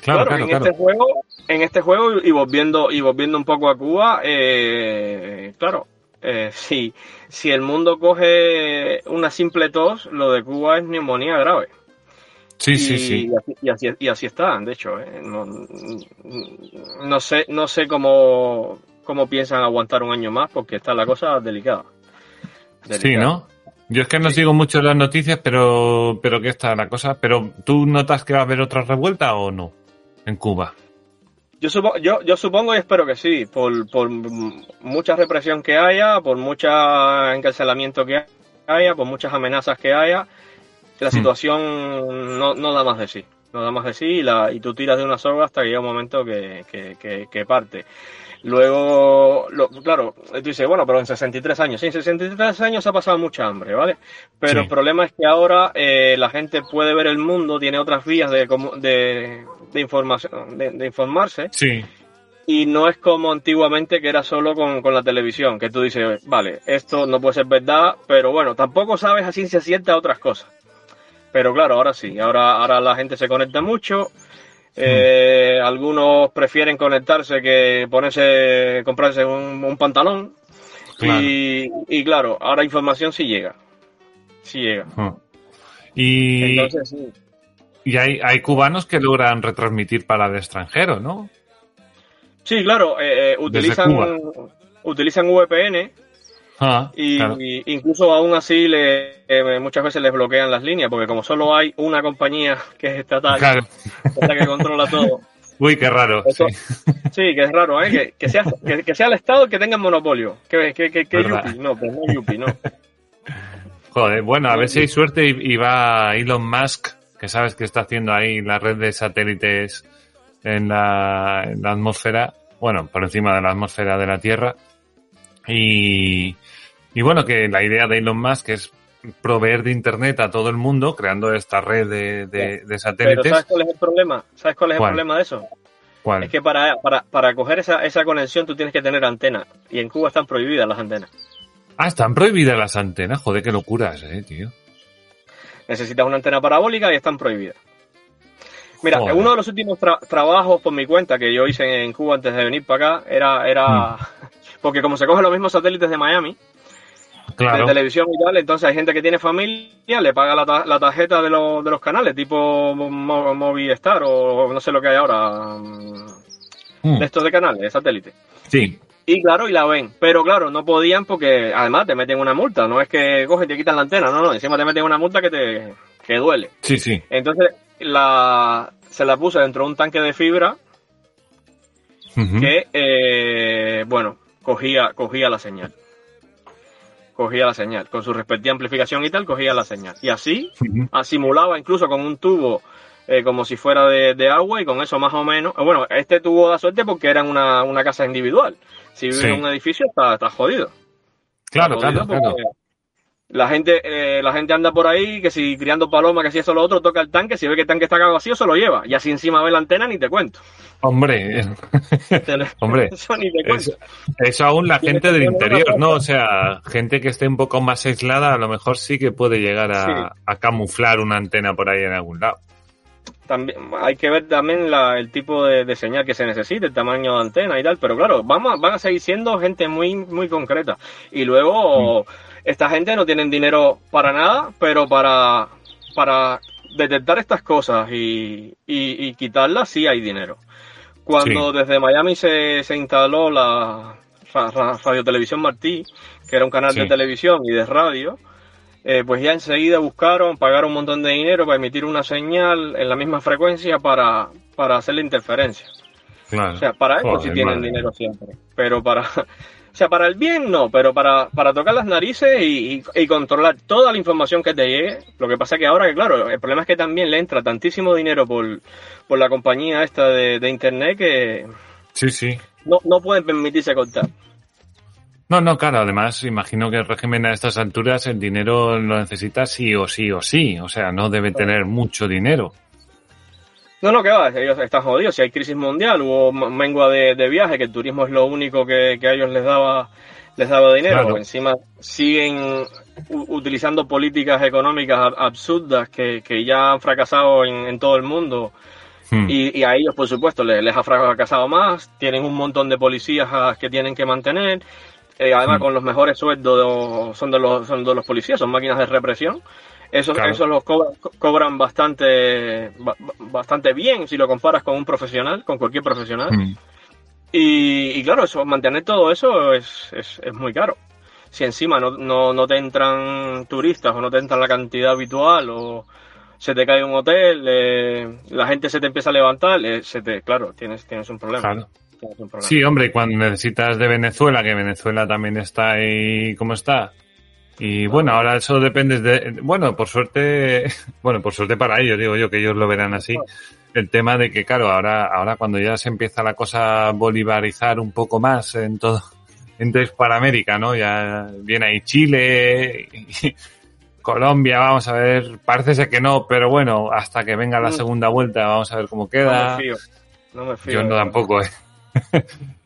Claro, claro, en claro. este juego, en este juego y volviendo y volviendo un poco a Cuba, eh, claro, eh, si si el mundo coge una simple tos, lo de Cuba es neumonía grave. Sí, y, sí, sí. Y así, y así, y así está, de hecho, eh, no, no sé no sé cómo cómo piensan aguantar un año más porque está la cosa delicada. Sí, Delicada. ¿no? Yo es que no sigo mucho las noticias, pero, pero que está la cosa. Pero, ¿tú notas que va a haber otra revuelta o no? En Cuba. Yo, supo- yo, yo supongo y espero que sí, por, por mucha represión que haya, por mucho encarcelamiento que haya, por muchas amenazas que haya, la Hmm. situación no, no da más de sí. No da más de sí y, la, y tú tiras de una soga hasta que llega un momento que, que, que- que parte. Luego, lo- claro, tú dices, bueno, pero en 63 años, sí, en 63 años ha pasado mucha hambre, ¿vale? Pero Sí. el problema es que ahora eh, la gente puede ver el mundo, tiene otras vías de, de, de información, de, de informarse, Sí. y no es como antiguamente que era solo con, con la televisión, que tú dices, vale, esto no puede ser verdad, pero bueno, tampoco sabes a ciencia cierta otras cosas. Pero claro, ahora sí, ahora, ahora la gente se conecta mucho. eh, Algunos prefieren conectarse que ponerse, comprarse un, un pantalón. Claro. Y, y claro, ahora información sí llega. Sí llega. Ah. Y, Entonces sí. y hay, hay cubanos que logran retransmitir para el extranjero, ¿no? Sí, claro, eh, eh, utilizan, utilizan VPN Ah, y, claro. y incluso aún así le, eh, muchas veces les bloquean las líneas porque como solo hay una compañía que es estatal, Claro. que es la que controla todo. Uy, qué raro. Eso- sí. Sí, que es raro, ¿eh? Que, que sea, que, que sea el Estado que tenga el monopolio. Que, que, que, yupi, no, pues no yupi, no. Joder, bueno, a ver si hay suerte y, y va Elon Musk, que sabes que está haciendo ahí la red de satélites en la, en la atmósfera, bueno, por encima de la atmósfera de la Tierra, Y, y bueno, que la idea de Elon Musk es proveer de internet a todo el mundo, creando esta red de, de, de satélites. Pero ¿sabes cuál es el problema? ¿Sabes cuál es ¿Cuál? el problema de eso? ¿Cuál? Es que para, para, para coger esa, esa conexión tú tienes que tener antena. Y en Cuba están prohibidas las antenas. Ah, están prohibidas las antenas. Joder, qué locuras, eh, tío. Necesitas una antena parabólica y están prohibidas. Mira, Joder. uno de los últimos tra- trabajos por mi cuenta que yo hice en Cuba antes de venir para acá era, era porque como se cogen los mismos satélites de Miami, Claro. de televisión y tal, entonces hay gente que tiene familia, le paga la, ta- la tarjeta de, los de los canales, tipo Mo- Movistar o no sé lo que hay ahora, mm, Mm, de estos de canales, de satélite. Sí, Y claro, y la ven. Pero claro, no podían porque además te meten una multa. No es que cogen y te quitan la antena, no, no. Encima te meten una multa que te que duele. sí, sí. Entonces la, se la puse dentro de un tanque de fibra que, eh, bueno, cogía, cogía la señal. Cogía la señal. Con su respectiva amplificación y tal, cogía la señal. Y así asimulaba incluso con un tubo eh, como si fuera de, de agua y con eso más o menos. eh, Bueno, este tuvo da suerte porque era una, una casa individual. Si vive Sí. en un edificio está, está jodido. Claro, Está jodido claro. La gente, eh, la gente anda por ahí, que si criando palomas, que si eso lo otro, toca el tanque, si ve que el tanque está vacío, se lo lleva. Y así encima ve la antena, ni te cuento. Hombre, Hombre, eso ni te cuento. eso, eso aún la gente del interior, ¿no? O sea, gente que esté un poco más aislada, a lo mejor sí que puede llegar a, Sí. a camuflar una antena por ahí en algún lado. También, hay que ver también la- el tipo de, de señal que se necesite, el tamaño de antena y tal, pero claro, vamos, a- van a seguir siendo gente muy, muy concreta. Y luego, esta gente no tienen dinero para nada, pero para, para detectar estas cosas y, y, y quitarlas sí hay dinero. Cuando desde Miami se, se instaló la Ra- Ra- Radio Televisión Martí, que era un canal Sí. de televisión y de radio, eh, pues ya enseguida buscaron, pagaron un montón de dinero para emitir una señal en la misma frecuencia para, para hacer la interferencia. Claro. O sea, para eso sí tienen madre dinero siempre. Pero para, o sea, para el bien no, pero para, para tocar las narices y, y- y controlar toda la información que te llegue. Lo que pasa que ahora, que claro, el problema es que también le entra tantísimo dinero por, por la compañía esta de, de internet que Sí, sí. no, no pueden permitirse cortar. No, no, claro, además imagino que el régimen a estas alturas el dinero lo necesita sí o sí o sí, o sea, no debe tener mucho dinero. No, no, que va, ellos están jodidos. Si hay crisis mundial, hubo mengua de, de viaje, que el turismo es lo único que, que a ellos les daba les daba dinero. Claro. Encima siguen utilizando políticas económicas ab- absurdas que, que ya han fracasado en, en todo el mundo. Hmm. Y, y a ellos, por supuesto, les, les ha fracasado más. Tienen un montón de policías ah, que tienen que mantener. Eh, además, Hmm. con los mejores sueldos de- son de los, son de los policías, son máquinas de represión. Esos, Claro. esos los cobran, co- cobran bastante, ba- ba- bastante bien si lo comparas con un profesional, con cualquier profesional. Hmm. Y, y claro, eso, mantener todo eso es, es, es muy caro. Si encima no, no, no te entran turistas o no te entran la cantidad habitual o se te cae un hotel, eh, la gente se te empieza a levantar, eh, se te, claro, tienes, tienes un problema. Claro. Tienes un problema. Sí, hombre, cuando necesitas de Venezuela, que Venezuela también está ahí como está. Y bueno, ahora eso depende de... Bueno, por suerte, bueno, por suerte para ellos, digo yo, que ellos lo verán así. El tema de que, claro, ahora, ahora cuando ya se empieza la cosa a bolivarizar un poco más en todo, en toda Hispanoamérica, ¿no? Ya viene ahí Chile, y Colombia, vamos a ver, parece ser que no, pero bueno, hasta que venga la Mm. segunda vuelta, vamos a ver cómo no queda. me fío. No me fío. Yo no tampoco, ¿eh?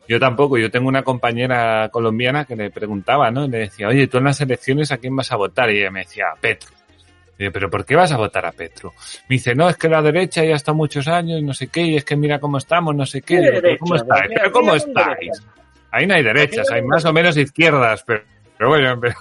Yo tampoco. Yo tengo una compañera colombiana que le preguntaba, ¿no? Y le decía, oye, tú en las elecciones a quién vas a votar? Y ella me decía, a Petro. Y yo, pero ¿por qué vas a votar a Petro? Me dice, no, es que la derecha ya está muchos años no sé qué, y es que mira cómo estamos, no sé qué. ¿Qué Digo, ¿pero derecha? ¿Cómo estáis? Mira, ¿Pero cómo estáis? Ahí no hay derechas, hay más o menos izquierdas, pero, pero bueno, pero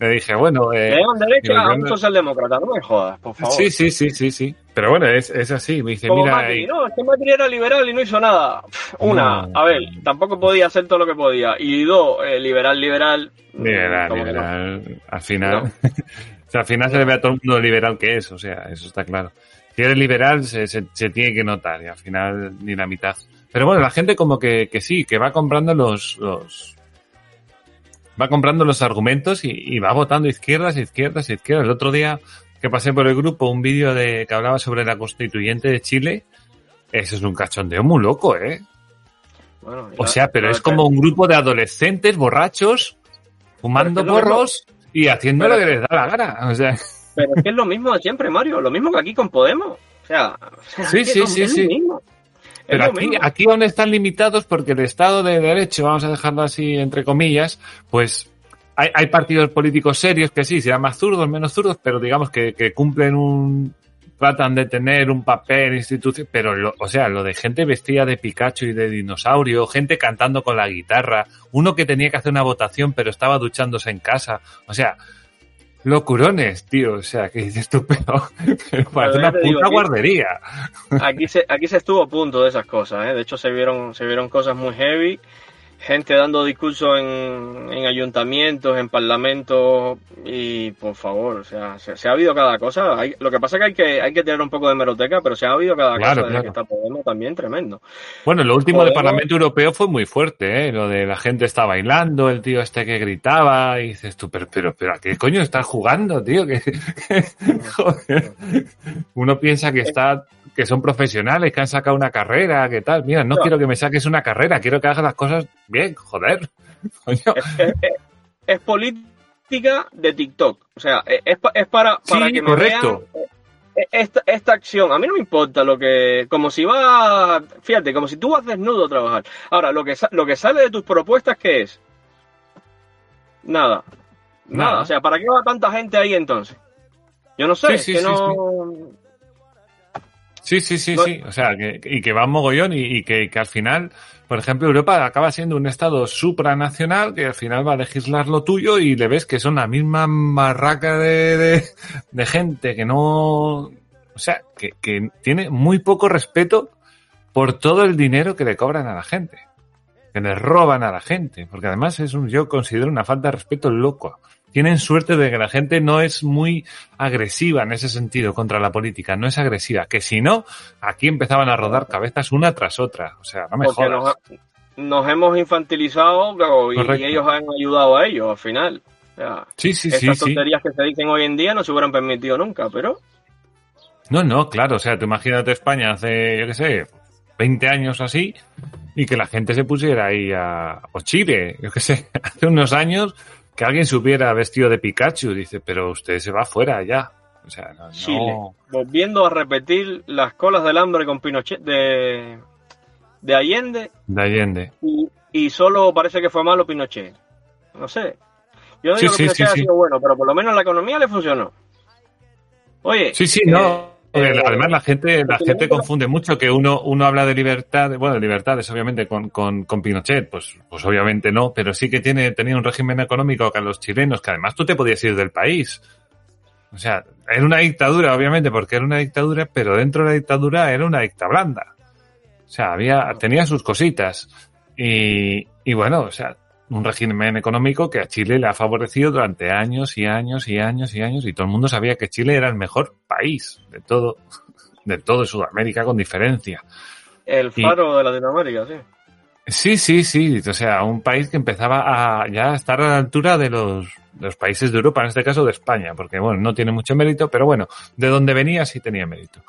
le dije, bueno, eh, Le llaman derecha digo, a yo socialdemócrata, no me jodas, por favor. sí, sí, sí, sí, sí. Pero bueno, es, es así. Me dice, Como mira, Macri, ahí- no, es que Macri era liberal y no hizo nada. Una, No. a ver, tampoco podía hacer todo lo que podía. Y dos, eh, liberal, liberal. Liberal, no. liberal. Al final, No. o sea, al final se le ve a todo el mundo liberal que es, o sea, eso está claro. Si eres liberal, se, se, se tiene que notar, y al final ni la mitad. Pero bueno, la gente como que, que sí, que va comprando los, los, va comprando los argumentos y, y va votando izquierdas, izquierdas, izquierdas. El otro día que pasé por el grupo un vídeo de que hablaba sobre la constituyente de Chile, eso es un cachondeo muy loco, ¿eh? Bueno, O sea, pero es como un grupo de adolescentes borrachos, fumando porros y haciendo lo que les da la gana. O sea, Pero es que es lo mismo siempre, Mario. Lo mismo que aquí con Podemos. O sea, Sí, sí, sí, sí. lo mismo. Pero aquí, aquí aún están limitados porque el Estado de Derecho, vamos a dejarlo así entre comillas, pues hay, hay partidos políticos serios que sí, sean más zurdos, menos zurdos, pero digamos que, que cumplen un tratan de tener un papel institución, pero lo, o sea, lo de gente vestida de Pikachu y de dinosaurio, gente cantando con la guitarra, uno que tenía que hacer una votación pero estaba duchándose en casa, o sea, locurones, tío, o sea, que dices tú, pero, pero parece ya una digo, puta aquí- guardería. Aquí se, aquí se estuvo a punto de esas cosas, ¿eh? De hecho, se vieron, se vieron cosas muy heavy. Gente dando discursos en, en ayuntamientos, en parlamentos, y por favor, o sea, se, se ha habido cada cosa. Hay- lo que pasa es que hay que, hay que tener un poco de meroteca, pero se ha habido cada Claro, cosa claro. que está Podemos también tremendo. Bueno, lo último del Podemos- Parlamento Europeo fue muy fuerte, ¿eh? Lo de la gente está bailando, el tío este que gritaba, y dices tú, pero, pero, pero, ¿a qué coño estás jugando, tío? Que, joder. Uno piensa que está, que son profesionales, que han sacado una carrera, que tal. Mira, no No. quiero que me saques una carrera, quiero que hagas las cosas bien, joder. Coño. Es, es- es- es política de TikTok. O sea, es, es es para, para Sí, que me correcto. vean eh, esta, esta acción. A mí no me importa lo que. Como si va. Fíjate, como si tú vas desnudo a trabajar. Ahora, lo que, lo que sale de tus propuestas, ¿qué es? Nada. Nada. Nada. O sea, ¿para qué va tanta gente ahí entonces? Yo no sé, Sí, sí, que sí, no. Sí, sí, sí, No- sí. O sea, que, y que va un mogollón y, y que, que al final, por ejemplo, Europa acaba siendo un estado supranacional que al final va a legislar lo tuyo y le ves que son la misma marraca de, de, de gente que no... O sea, que, que tiene muy poco respeto por todo el dinero que le cobran a la gente. Que le roban a la gente. Porque además es un, yo considero una falta de respeto loco. Tienen suerte de que la gente no es muy agresiva en ese sentido contra la política, no es agresiva. Que si no, aquí empezaban a rodar cabezas una tras otra. O sea, no me Porque jodas. nos, hemos infantilizado y, ellos han ayudado a ellos al final. O sea, Sí, sí, sí, Estas sí. tonterías que se dicen hoy en día no se hubieran permitido nunca, pero No, no, claro. O sea, tú imagínate España hace, yo qué sé, 20 años así, y que la gente se pusiera ahí a... O Chile, yo qué sé, hace unos años que alguien se hubiera vestido de Pikachu. Dice, pero usted se va afuera ya. O sea, no... Chile, no- volviendo a repetir las colas del hambre con Pinochet de, de Allende De Allende. y, y solo parece que fue malo Pinochet. No sé. Yo no digo sí, que Pinochet sí, ha sido bueno, pero por lo menos la economía le funcionó. Oye, Sí, sí, eh, no. Eh, Además la gente, la gente confunde mucho que uno, uno habla de libertad, bueno, de libertades obviamente con, con, con Pinochet, pues, pues obviamente no, pero sí que tiene, tenía un régimen económico que a los chilenos, que además tú te podías ir del país. O sea, era una dictadura, obviamente, porque era una dictadura, pero dentro de la dictadura era una dicta blanda. O sea, había, tenía sus cositas. Y, y bueno, o sea, un régimen económico que a Chile le ha favorecido durante años y años y años y años y todo el mundo sabía que Chile era el mejor país de todo, de todo Sudamérica con diferencia. el y- faro de Latinoamérica, sí. Sí, sí, sí, o sea, un país que empezaba a ya estar a la altura de los, de los países de Europa, en este caso de España, porque bueno, no tiene mucho mérito, pero bueno, de donde venía sí tenía mérito.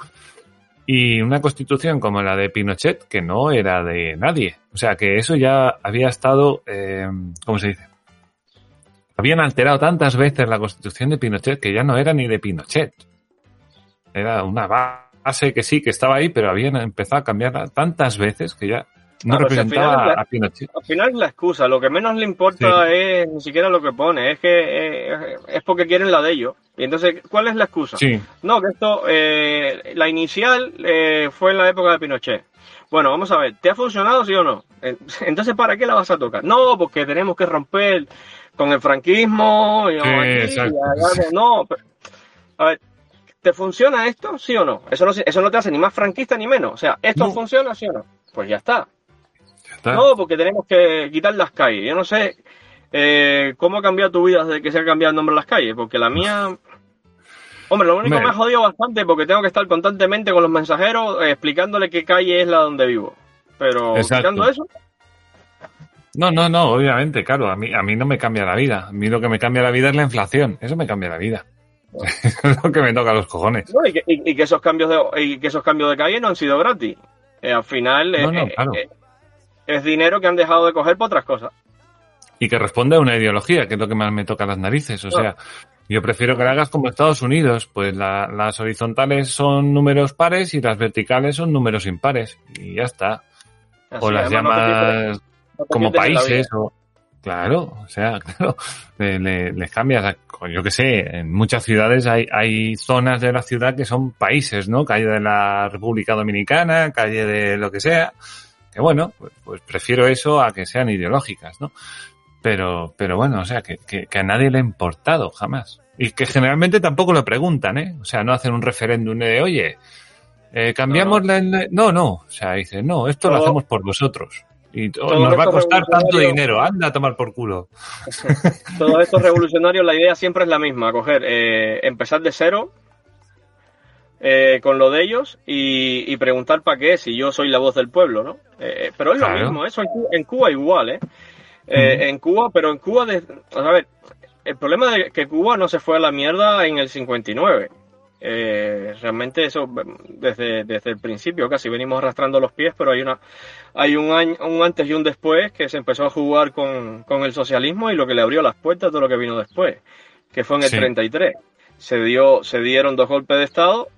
Y una constitución como la de Pinochet, que no era de nadie. O sea, que eso ya había estado, eh, ¿cómo se dice? Habían alterado tantas veces la constitución de Pinochet que ya no era ni de Pinochet. Era una base que sí, que estaba ahí, pero habían empezado a cambiarla tantas veces que ya no Claro, si al final a Pinochet. Al final es la excusa, lo que menos le importa es ni siquiera lo que pone, es que eh, es porque quieren la de ellos. Y entonces, ¿cuál es la excusa? Sí, No, que esto, eh, la inicial eh, fue en la época de Pinochet. Bueno, vamos a ver, ¿te ha funcionado sí o no? Entonces, ¿para qué la vas a tocar? No, porque tenemos que romper con el franquismo. Y, no, Sí, aquí, exacto. y allá, no, pero- a ver, ¿te funciona esto sí o no? Eso no, eso no te hace ni más franquista ni menos. O sea, ¿esto No. funciona sí o no? Pues ya está. No, porque tenemos que quitar las calles. Yo no sé eh, cómo ha cambiado tu vida desde que se ha cambiado el nombre de las calles, porque la mía... Hombre, lo único Hombre. me ha jodido bastante porque tengo que estar constantemente con los mensajeros eh, explicándole qué calle es la donde vivo. Pero Exacto. quitando eso, No, no, no, obviamente, claro, a mí, a mí no me cambia la vida. A mí lo que me cambia la vida es la inflación. Eso me cambia la vida. Eso es lo que me toca los cojones. ¿no? y, que, y- que esos cambios de y que esos cambios de calle no han sido gratis. Eh, al final, No, no, claro. Es dinero que han dejado de coger por otras cosas. Y que responde a una ideología, que es lo que más me toca las narices. O sea, yo prefiero que la hagas como Estados Unidos, pues la- las horizontales son números pares y las verticales son números impares. Y ya está. Así, o las llamas no como países o claro o sea claro le, le- les cambias a- yo que sé en muchas ciudades hay hay zonas de la ciudad que son países no calle de la República Dominicana calle de lo que sea que bueno pues, pues prefiero eso a que sean ideológicas no pero pero bueno o sea que, que, que a nadie le ha importado jamás. Y que generalmente tampoco lo preguntan eh o sea no hacen un referéndum de oye eh, cambiamos No, la la- no no. O sea dice no esto lo Todo- hacemos por vosotros. Y to- todos nos va a costar tanto dinero. Anda a tomar por culo Todos estos revolucionarios, la idea siempre es la misma, coger, eh, empezar de cero eh, con lo de ellos y, y preguntar para qué, si yo soy la voz del pueblo, ¿no? Eh, pero es lo mismo, eso en, Cu- en Cuba igual, ¿eh? Eh, En Cuba, pero en Cuba, de, a ver, el problema de que Cuba no se fue a la mierda en el 59. Eh, realmente eso desde, desde el principio casi venimos arrastrando los pies, pero hay una hay un año, un antes y un después que se empezó a jugar con, con el socialismo y lo que le abrió las puertas a todo lo que vino después, que fue en el Sí. 33. Se dio, se dieron dos golpes de estado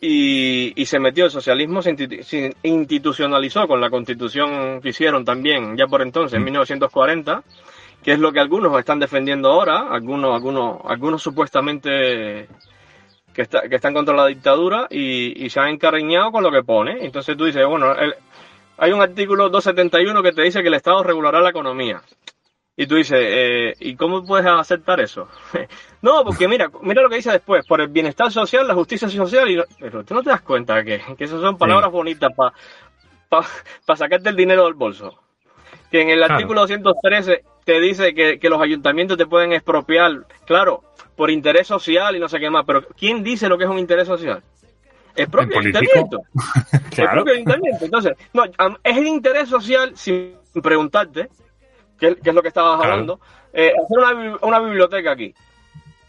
y, y se metió el socialismo, se institu- se institucionalizó con la constitución que hicieron también ya por entonces, en 1940, que es lo que algunos están defendiendo ahora, algunos, algunos, algunos supuestamente que, está- que están contra la dictadura y, y se han encariñado con lo que pone. Entonces tú dices, bueno, el- hay un artículo 271 que te dice que el Estado regulará la economía. Y tú dices, eh, ¿y cómo puedes aceptar eso? no, porque mira, mira lo que dice después, por el bienestar social, la justicia social, y no- pero tú no te das cuenta que, que esas son palabras bonitas para pa, sacarte el dinero del bolso. Que en el Claro. artículo 213 te dice que, que los ayuntamientos te pueden expropiar, claro, por interés social y no sé qué más, pero ¿quién dice lo que es un interés social? El propio político. ayuntamiento. El claro propio ayuntamiento. Entonces, no, es el interés social, sin preguntarte, qué, qué es lo que estabas Claro. hablando, eh, hacer una, una biblioteca aquí.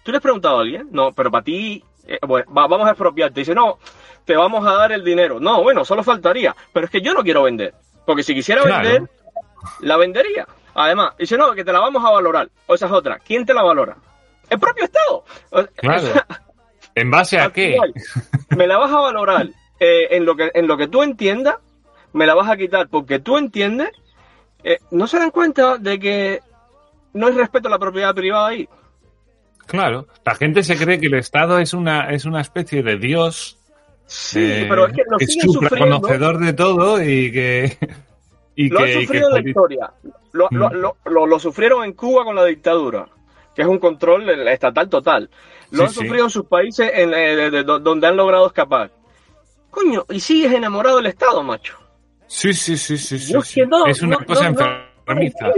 ¿Tú le has preguntado a alguien? No, pero para ti, eh, bueno, va- vamos a expropiarte. Dice, no, te vamos a dar el dinero. No, bueno, solo faltaría. Pero es que yo no quiero vender. Porque si quisiera Claro. vender, la vendería. Además, dice, no, que te la vamos a valorar. O esa es otra. ¿Quién te la valora? El propio Estado. O- Claro. o sea, en base a qué final, Me la vas a valorar eh, en, lo que, en lo que tú entiendas, me la vas a quitar porque tú entiendes. Eh, ¿No se dan cuenta de que no hay respeto a la propiedad privada ahí? claro la gente se cree que el Estado es una es una especie de Dios Sí, eh, pero es que lo que es sufriendo. conocedor de todo y que y Lo han que, que sufrido en la historia. Lo, lo- Mm. lo- lo- lo sufrieron en Cuba con la dictadura, que es un control estatal total. Lo Sí, han sí. sufrido en sus países en, eh, de- de- donde han logrado escapar. Coño, y sigues enamorado del Estado, macho. Sí sí sí sí, sí, es que no, es una no, cosa enfermiza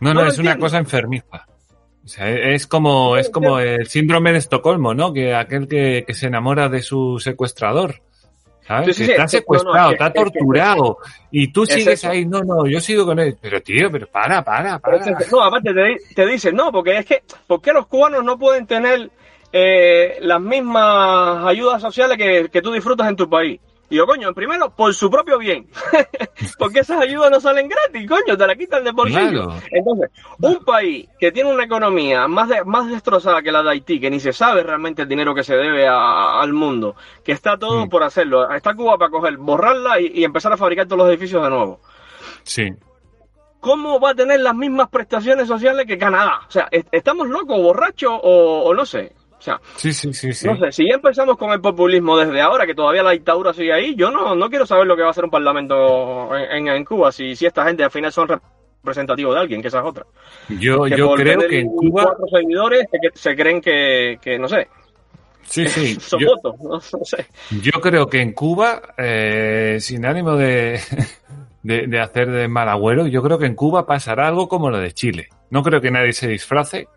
no. No, es una cosa enfermiza. O sea, es como, es como el síndrome de Estocolmo, ¿no? Que aquel que, que se enamora de su secuestrador. ¿Sabes? Sí, secuestrado, no, es que- torturado. y tú es sigues eso. ahí, no, no, yo sigo con él. Pero tío, pero para, para, para. No, aparte te, te dicen, no, porque es que, ¿por qué los cubanos no pueden tener eh, las mismas ayudas sociales que, que tú disfrutas en tu país? Y yo, coño, primero, por su propio bien. porque esas ayudas no salen gratis, coño, te la quitan de bolsillo. Claro. Entonces, un país que tiene una economía más, de- más destrozada que la de Haití, que ni se sabe realmente el dinero que se debe a- al mundo, que está todo Mm. por hacerlo, está Cuba para coger, borrarla y, y empezar a fabricar todos los edificios de nuevo. Sí. ¿cómo va a tener las mismas prestaciones sociales que Canadá? O sea, ¿est- ¿estamos locos, borrachos o, o no sé? O sea, Sí, sí, sí, sí. no sé, si ya empezamos con el populismo desde ahora, que todavía la dictadura sigue ahí, yo no, no quiero saber lo que va a hacer un parlamento en, en- en Cuba, si, si esta gente al final son representativos de alguien, que esa es otra. Yo, Que yo por creo que en Cuba, cuatro seguidores se, se creen que, que, no sé, sí, sí. son Yo, votos, no, No sé. yo creo que en Cuba, eh, sin ánimo de, de, de hacer de mal agüero, yo creo que en Cuba pasará algo como lo de Chile. No creo que nadie se disfrace,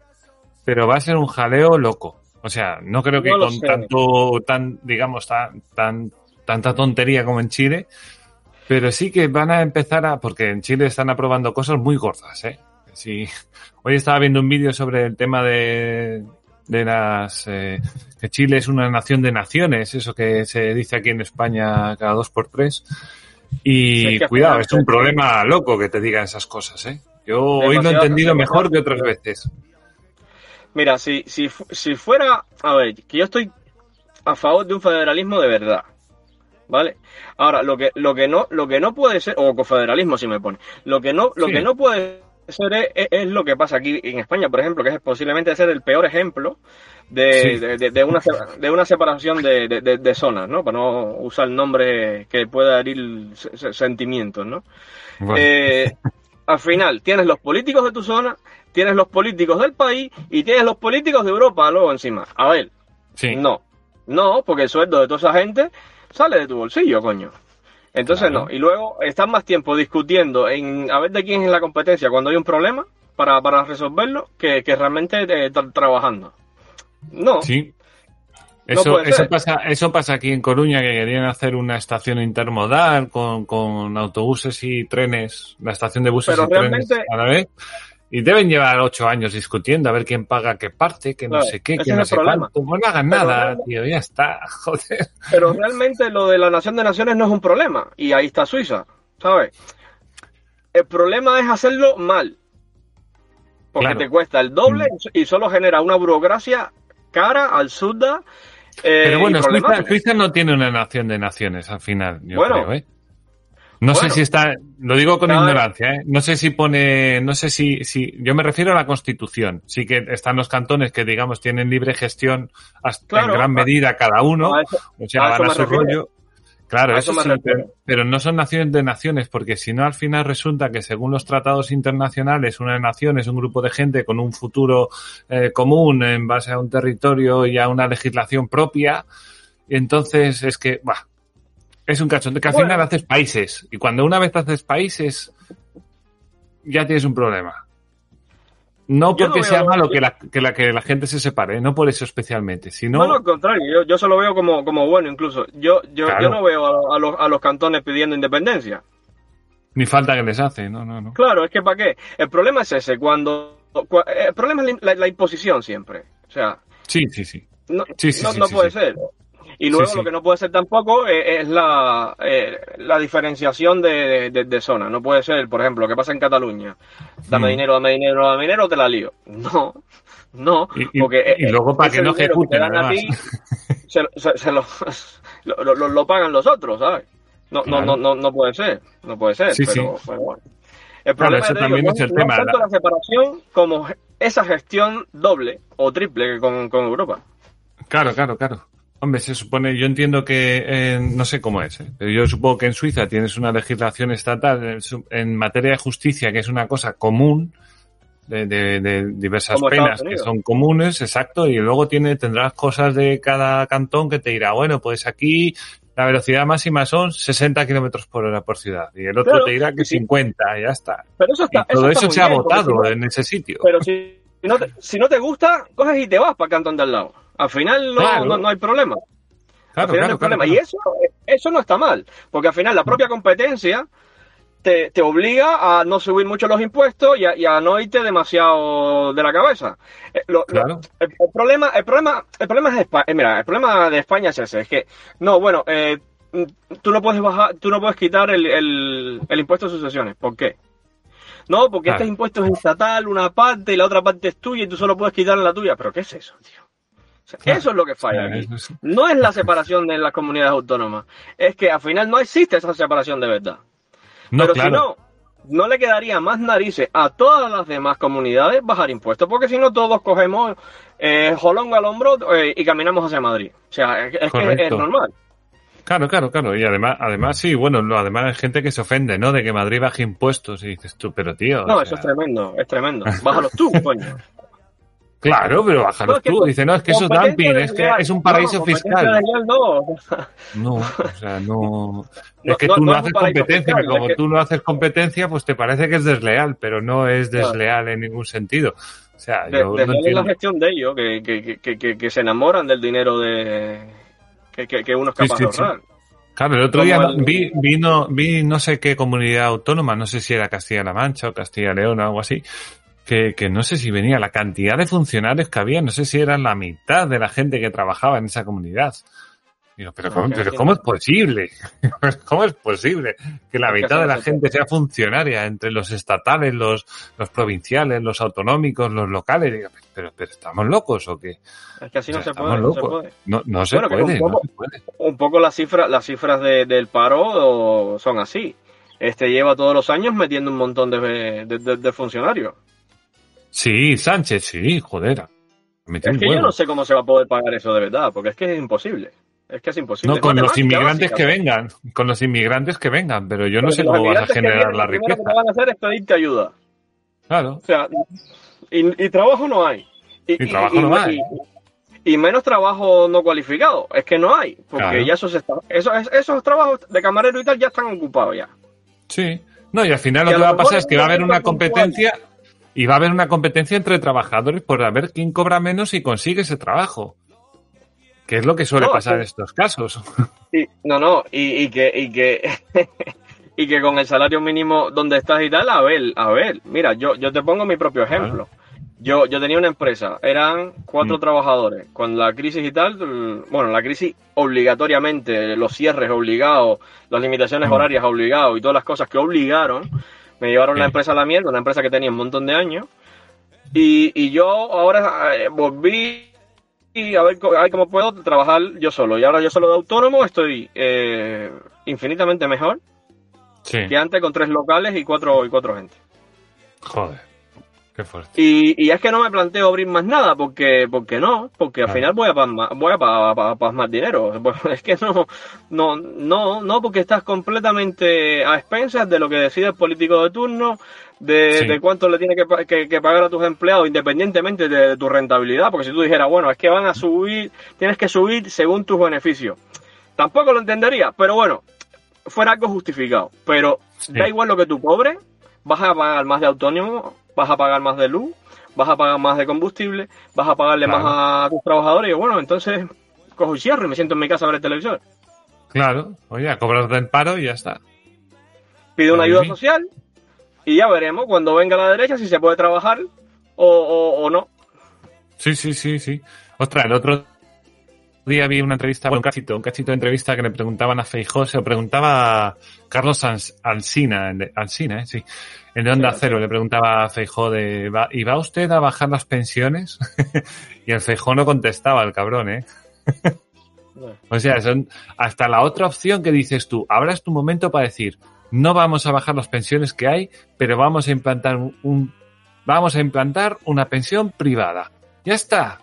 pero va a ser un jaleo loco. O sea, no creo que No con sé. tanto, tan, digamos, tan, tan, tanta tontería como en Chile, pero sí que van a empezar a, porque en Chile están aprobando cosas muy gordas, ¿eh? Sí. Hoy estaba viendo un vídeo sobre el tema de, de las, eh, que Chile es una nación de naciones, eso que se dice aquí en España cada dos por tres. Y es cuidado, es un problema loco que te digan esas cosas, ¿eh? Yo hoy lo he entendido mejor que otras veces. Mira, si, si, si fuera, a ver, que yo estoy a favor de un federalismo de verdad, ¿vale? Ahora, lo que, lo que no, lo que no puede ser, o confederalismo si me pone, lo que no, lo Sí. que no puede ser es, es- es lo que pasa aquí en España, por ejemplo, que es posiblemente ser el peor ejemplo de, Sí. de, de- de una, de una separación de, de- de- de zonas, ¿no? Para no usar el nombre que pueda herir se- se- sentimientos, ¿no? Bueno, Eh, al final, tienes los políticos de tu zona, tienes los políticos del país y tienes los políticos de Europa luego encima. A ver, sí. no, no, porque el sueldo de toda esa gente sale de tu bolsillo, coño. Entonces Claro. no, y luego estás más tiempo discutiendo en a ver de quién es la competencia cuando hay un problema para, para resolverlo que, que realmente eh, tra- trabajando. No, Sí. Eso, eso, pasa, eso pasa aquí en Coruña, que querían hacer una estación intermodal con, con autobuses y trenes, la estación de buses Pero y trenes a la vez. Y deben llevar ocho años discutiendo a ver quién paga qué parte, que no sé qué, que no sé problema. cuánto. Pues no hagan Pero nada, realmente- tío, ya está, joder. pero realmente lo de la nación de naciones no es un problema. Y ahí está Suiza, ¿sabes? El problema es hacerlo mal. Porque Claro. te cuesta el doble y solo genera una burocracia cara, absurda. eh, Pero bueno, Suiza. Suiza no tiene una nación de naciones al final, yo Bueno. creo, ¿eh? No sé si está, lo digo con ignorancia, ¿eh? No sé si pone, no sé si, si, yo me refiero a la constitución. Sí que están los cantones que, digamos, tienen libre gestión hasta Claro, en gran medida cada uno. a eso- o sea, a van eso a me su refiero. rollo. Claro, A eso, sí, pero, pero no son naciones de naciones, porque si no, al final resulta que según los tratados internacionales, una nación es un grupo de gente con un futuro eh, común en base a un territorio y a una legislación propia. Entonces es que, bah, es un cachondeo que al Bueno. final haces países. Y cuando una vez haces países, ya tienes un problema. No Yo porque no sea malo que la, que la que la gente se separe, no por eso especialmente, sino No, no, al contrario, yo, yo se lo veo como, como bueno incluso. Yo, yo, Claro. yo no veo a, a los, a los cantones pidiendo independencia. ni falta que les hace, no, no, no. Claro, es que ¿para qué? El problema es ese, cuando... cua- El problema es la, la imposición siempre. O sea, Sí, sí, sí. no, Sí, sí, no, sí, no sí, puede sí. ser. Y luego Sí, sí. lo que no puede ser tampoco es, es la, eh, la diferenciación de, de, de zona. No puede ser, por ejemplo, lo que pasa en Cataluña. Dame Mm. dinero, dame dinero, dame dinero, te la lío. No, no. Y- porque y luego para que no ejecuten, dan a además. ti, se, se- se lo, lo, lo- lo pagan los otros, ¿sabes? No, no, Claro. no, no, no puede ser, no puede ser, Sí, pero, sí. pero bueno. El Claro, problema eso te también digo, es el no, tema, tanto la- la separación como esa gestión doble o triple que con, con Europa. Claro, claro, claro. Hombre, se supone, yo entiendo que, eh, no sé cómo es, ¿eh? pero yo supongo que en Suiza tienes una legislación estatal en, materia de justicia que es una cosa común, de, de- de diversas penas que son comunes, exacto, y luego tiene, tendrás cosas de cada cantón que te dirá, bueno, pues aquí la velocidad máxima son 60 kilómetros por hora por ciudad, y el otro Claro, te dirá que sí. 50, ya está. Pero eso Y está, todo está eso se ha bien, votado si no- en ese sitio. pero si no, te, si no te gusta, coges y te vas para el cantón de al lado. Al final no, Claro. no, no hay problema. Claro, al final no hay problema. Y eso, eso no está mal, porque al final la propia competencia te, te obliga a no subir mucho los impuestos y a, y a no irte demasiado de la cabeza. Eh, lo- Claro. el, el problema, el problema, el problema es España. mira, el problema de España es ese, es que no, bueno, eh, mm, tú no puedes bajar, tú no puedes quitar el, el, el impuesto de sucesiones. ¿Por qué? No, porque Claro. este impuesto es estatal, una parte y la otra parte es tuya y tú solo puedes quitar la tuya. ¿Pero qué es eso, tío? O sea, Claro. Eso es lo que falla aquí. No es la separación de las comunidades autónomas. Es que al final no existe esa separación de verdad. No, Pero claro. si no, no le quedaría más narices a todas las demás comunidades bajar impuestos, porque si no todos cogemos eh, jolón al hombro eh, y caminamos hacia Madrid. O sea, es, que es normal. Claro, claro, claro. Y además, además sí, bueno, además hay gente que se ofende, ¿no? De que Madrid baje impuestos y dices tú, pero tío. No, o eso es tremendo, es tremendo. Bájalos tú, coño. Claro, pero bájalo No, es que tú. Dice, no, es que eso es dumping, es que es un paraíso No, fiscal. no. No, o sea, no. Es que no- tú no, haces competencia, fiscal, como que- tú no haces competencia, pues te parece que es desleal, pero no es Claro. desleal en ningún sentido. O sea, De, yo no es la gestión de ellos, que, que, que, que, que se enamoran del dinero de que, uno es capaz sí, de sí. ahorrar. Claro, el otro día el- vi, vi, no, vi no sé qué comunidad autónoma, no sé si era Castilla-La Mancha o Castilla-León o algo así, que, que no sé si venía la cantidad de funcionarios que había, no sé si eran la mitad de la gente que trabajaba en esa comunidad. Digo, pero, ¿cómo, pero ¿cómo es posible? ¿Cómo es posible que la mitad de la gente sea funcionaria entre los estatales, los, los provinciales, los autonómicos, los locales? Digo, pero, pero ¿estamos locos o qué? Es que así no, O sea, se, puede, no se puede. No, no se Bueno, puede, un no poco- se puede. Un poco las cifras, las cifras de- del paro son así. Este lleva todos los años metiendo un montón de- de funcionarios. Sí, Sánchez, sí, joder. Metió Es que yo no sé cómo se va a poder pagar eso de verdad, porque es que es imposible. Es que es imposible. No, con los inmigrantes básica, que pues. vengan, con los inmigrantes que vengan, pero yo no sé cómo vas a que generar vienen, la lo riqueza. que te van a hacer es pedirte ayuda. Claro, O sea, y, y trabajo no hay. Y trabajo no hay. Y, menos trabajo no cualificado. Es que no hay. Porque Claro. ya esos, está- esos, esos trabajos de camarero y tal ya están ocupados ya. sí. No, y al final lo que lo va a pasar es que va a haber una competencia y va a haber una competencia entre trabajadores por a ver quién cobra menos y consigue ese trabajo. Que es lo que suele No, pasar sí. en estos casos. Y, no, no, y, y que, y que, y que con el salario mínimo donde estás y tal, a ver, a ver, mira, yo, yo te pongo mi propio ejemplo. Yo, yo tenía una empresa, eran cuatro Mm. trabajadores. Cuando la crisis y tal, mm, bueno, la crisis obligatoriamente, los cierres obligados, las limitaciones Mm. horarias obligados y todas las cosas que obligaron, me llevaron la empresa a la mierda, una empresa que tenía un montón de años. Y, y yo ahora eh, volví y a ver, a ver cómo puedo trabajar yo solo. Y ahora yo solo de autónomo estoy eh, infinitamente mejor Sí. que antes con tres locales y cuatro, y cuatro gente. Joder. Qué fuerte. Y, y es que no me planteo abrir más nada, porque, porque no, porque al final voy a pasmar, voy a pa- pa- pasmar dinero. Es que no, no, no, no, porque estás completamente a expensas de lo que decide el político de turno, de, Sí. de cuánto le tiene que, que- que pagar a tus empleados, independientemente de, tu rentabilidad, porque si tú dijeras, bueno, es que van a subir, tienes que subir según tus beneficios. Tampoco lo entendería, pero bueno, fuera algo justificado. Pero Sí. da igual lo que tú cobres, vas a pagar más de autónomo, vas a pagar más de luz, vas a pagar más de combustible, vas a pagarle Claro. más a tus trabajadores y bueno, entonces cojo y cierro y me siento en mi casa a ver el televisor. Claro. Oye, a cobrar del paro y ya está. Pido una ayuda social y ya veremos cuando venga la derecha si se puede trabajar o, o- o no. Sí, sí, sí, sí. Ostras, el otro día vi una entrevista, bueno, un cachito, un cachito de entrevista que le preguntaban a Feijó, se lo preguntaba a Carlos Ans- Alsina, en de- Alsina, ¿eh? sí, en de Onda Cero, le preguntaba a Feijó de, ¿va, ¿y va usted a bajar las pensiones? y el Feijó no contestaba, el cabrón, ¿eh? O sea, son hasta la otra opción que dices tú, ahora es tu momento para decir, no vamos a bajar las pensiones que hay, pero vamos a implantar un, un- vamos a implantar una pensión privada. Ya está.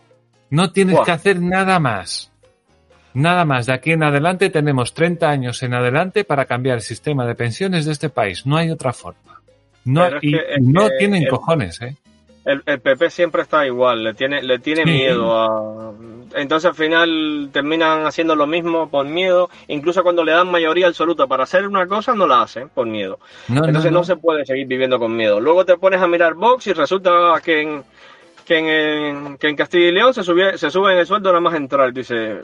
No tienes Buah. que hacer nada más. Nada más. De aquí en adelante tenemos 30 años en adelante para cambiar el sistema de pensiones de este país. No hay otra forma. No, y que- no que tienen el- cojones, ¿eh? El, el PP siempre está igual, le tiene, le tiene Sí. miedo a... Entonces al final terminan haciendo lo mismo por miedo, incluso cuando le dan mayoría absoluta para hacer una cosa no la hacen por miedo. No, Entonces no, no, no. se puede seguir viviendo con miedo. Luego te pones a mirar Vox y resulta que en, que en, que en Castilla y León se sube, se sube en el sueldo nada más entrar. Dice,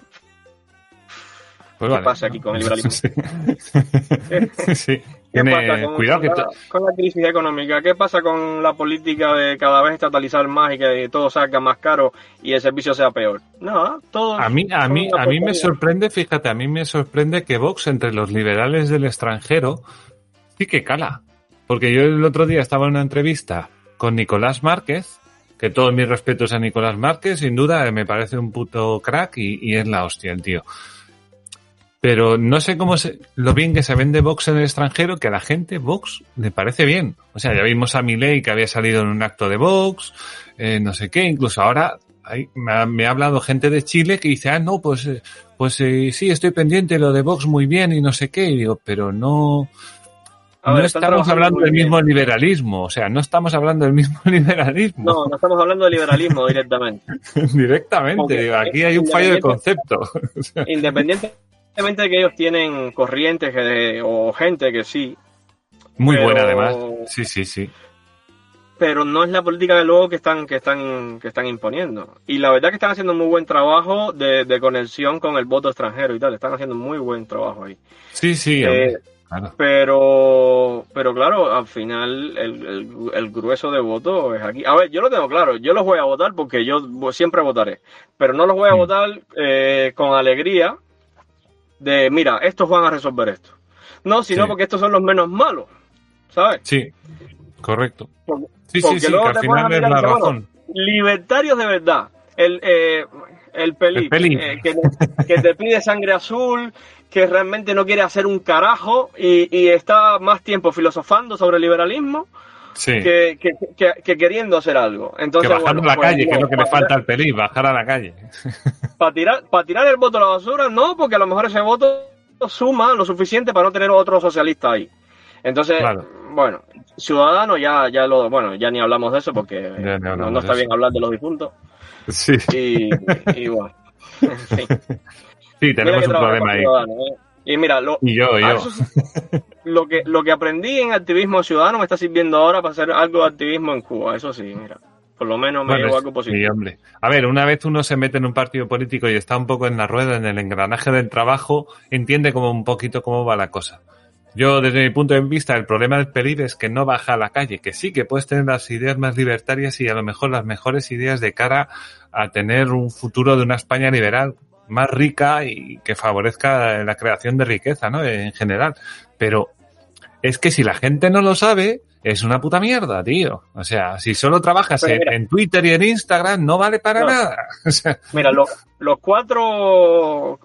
Pues ¿qué vale, pasa ¿no? aquí con el liberalismo? Sí. sí. ¿Qué Tiene- pasa con, cuidado con la, con la crisis económica? ¿Qué pasa con la política de cada vez estatalizar más y que todo salga más caro y el servicio sea peor? Nada, todo. A mí, a mí, a mí me sorprende, fíjate, a mí me sorprende que Vox entre los liberales del extranjero sí que cala. Porque yo el otro día estaba en una entrevista con Nicolás Márquez, que todos mis respetos a Nicolás Márquez, sin duda me parece un puto crack y, y es la hostia el tío. Pero no sé cómo se, lo bien que se vende Vox en el extranjero, que a la gente Vox le parece bien. O sea, ya vimos a Milei que había salido en un acto de Vox, eh, no sé qué, incluso ahora hay- me, ha, me ha hablado gente de Chile que dice, ah, no, pues, eh, pues eh, sí, estoy pendiente lo de Vox muy bien y no sé qué. Y digo, pero no, A no ver, estamos hablando del mismo liberalismo. O sea, no estamos hablando del mismo liberalismo No, no estamos hablando de liberalismo directamente. directamente. Digo, aquí hay un fallo de concepto. Independientemente de que ellos tienen corrientes que- o gente que sí, Muy Pero- buena además. Sí, sí, sí. pero no es la política de luego que están que están que están imponiendo y la verdad que están haciendo muy buen trabajo de, de conexión con el voto extranjero y tal están haciendo muy buen trabajo ahí Sí, sí, Eh, claro. pero pero claro al final el, el, el grueso de voto es aquí a ver yo lo tengo claro yo los voy a votar porque yo siempre votaré pero no los voy a Mm. votar eh, con alegría de, mira, estos van a resolver esto. No, sino Sí. porque estos son los menos malos, ¿sabes? Sí, correcto. Porque- Sí, porque sí, sí, que al final es la bueno, razón. libertarios de verdad. El, eh, el Pelí, El Pelí. eh, que, que te pide sangre azul, que realmente no quiere hacer un carajo y, y está más tiempo filosofando sobre el liberalismo Sí. que, que, que- que queriendo hacer algo. Que Entonces, bajando bueno, a la pues, calle, que es lo que para falta al pelín, bajar a la calle. Para tirar, para tirar el voto a la basura, no, porque a lo mejor ese voto suma lo suficiente para no tener otro socialista ahí. Entonces, Claro. bueno, Ciudadanos ya, ya lo, bueno, ya ni hablamos de eso porque no, está bien hablar de los difuntos. Sí, Y, y bueno, sí, tenemos un problema ahí. ¿eh? Y mira, lo, Y yo, eso sí, lo que lo que aprendí en activismo ciudadano me está sirviendo ahora para hacer algo de activismo en Cuba. Eso sí, mira, por lo menos me Bueno, llevo algo sí, positivo. hombre. A ver, una vez uno se mete en un partido político y está un poco en la rueda, en el engranaje del trabajo, entiende como un poquito cómo va la cosa. Yo, desde mi punto de vista, el problema del PELIB es que no baja a la calle, que sí que puedes tener las ideas más libertarias y a lo mejor las mejores ideas de cara a tener un futuro de una España liberal más rica y que favorezca la creación de riqueza, ¿no? En general. Pero es que si la gente no lo sabe, es una puta mierda, tío. O sea, si solo trabajas en, mira. en Twitter y en Instagram, no vale para No. nada. O sea, Mira, lo- los cuatro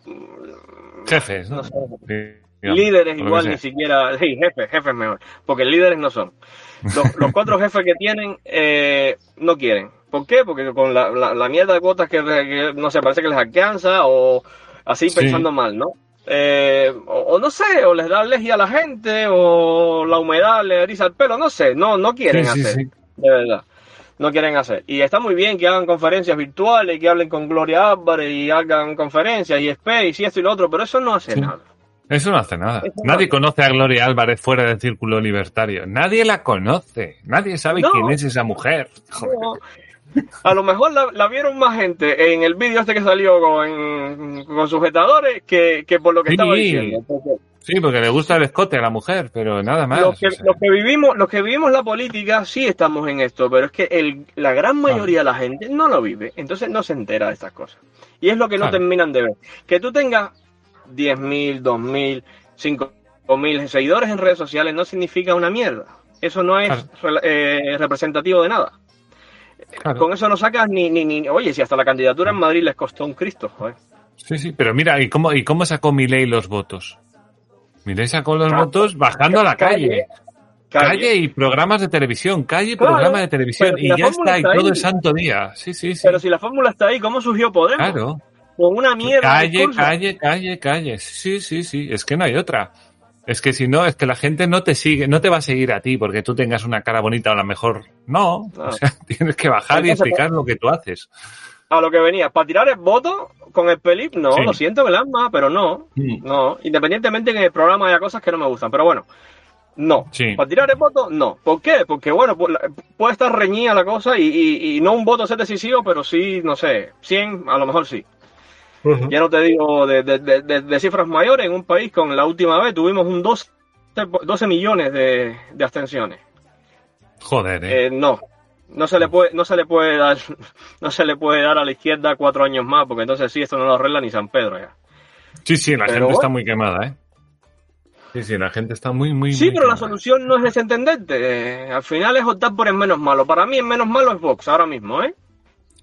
jefes, ¿no? No sé. Digamos, líderes igual ni siquiera, sí, jefes, jefes mejor, porque líderes no son. Los, los cuatro jefes que tienen eh, no quieren. ¿Por qué? Porque con la, la, la mierda de cuotas que, que, no sé, parece que les alcanza o así Sí. pensando mal, ¿no? Eh, o, o no sé, o les da alergia a la gente o la humedad le eriza el pelo, no sé, no, no quieren sí, hacer, sí. de verdad. No quieren hacer. Y está muy bien que hagan conferencias virtuales, que hablen con Gloria Álvarez y hagan conferencias y Space y esto y lo otro, pero eso no hace Sí. nada. Eso no hace nada. Eso Nadie conoce a Gloria Álvarez fuera del círculo libertario. Nadie la conoce. Nadie sabe No. quién es esa mujer. No. A lo mejor la, la vieron más gente en el vídeo este que salió con, con sujetadores que, que por lo que Sí. estaba diciendo. Entonces, Sí, porque le gusta el escote a la mujer, pero nada más. los, que, o sea. los que vivimos, los que vivimos la política sí estamos en esto, pero es que el, la gran mayoría de la gente no lo vive, entonces no se entera de estas cosas. Y es lo que no Claro. terminan de ver. Que tú tengas 10.000, 2.000, 5.000 seguidores en redes sociales no significa una mierda. Eso no es Claro. eh, representativo de nada. Claro. Con eso no sacas ni, ni, ni. Oye, si hasta la candidatura en Madrid les costó un Cristo, joder. Sí, sí, pero mira, ¿y cómo, y cómo sacó Milei los votos? Milei sacó los Claro. votos bajando a la calle. Calle. Calle y programas de televisión, calle y Claro, programa de televisión. si Y ya fórmula está, y está todo el santo día. Sí, sí, sí. Pero si la fórmula está ahí, ¿cómo surgió Podemos? Claro. Con una mierda. Calle, calle, calle, calle. Sí, sí, sí. Es que no hay otra. Es que si no, es que la gente no te sigue, no te va a seguir a ti porque tú tengas una cara bonita o a lo mejor no. O sea, tienes que bajar y explicar lo que tú haces. A lo que venía, para tirar el voto con el pelip, no, Sí. lo siento, Belasma, pero no. Mm. No, independientemente que en el programa haya cosas que no me gustan, pero bueno, no. Sí. Para tirar el voto, no. ¿Por qué? Porque bueno, pu- la- puede estar reñida la cosa y, y- y no un voto ser decisivo, pero sí, no sé, 100, a lo mejor sí. Ya no te digo de, de- de- cifras mayores, en un país con la última vez tuvimos un 12, 12 millones de, abstenciones. Joder, eh. Eh, no, no se le puede, no se le puede dar, no se le puede dar a la izquierda cuatro años más, porque entonces sí, esto no lo arregla ni San Pedro ya. sí, sí, la pero gente está muy quemada, ¿eh? Sí, sí, la gente está muy, muy, Sí, muy pero la solución no es desentenderte. al final es optar por el menos malo. Para mí el menos malo es Vox ahora mismo, ¿eh?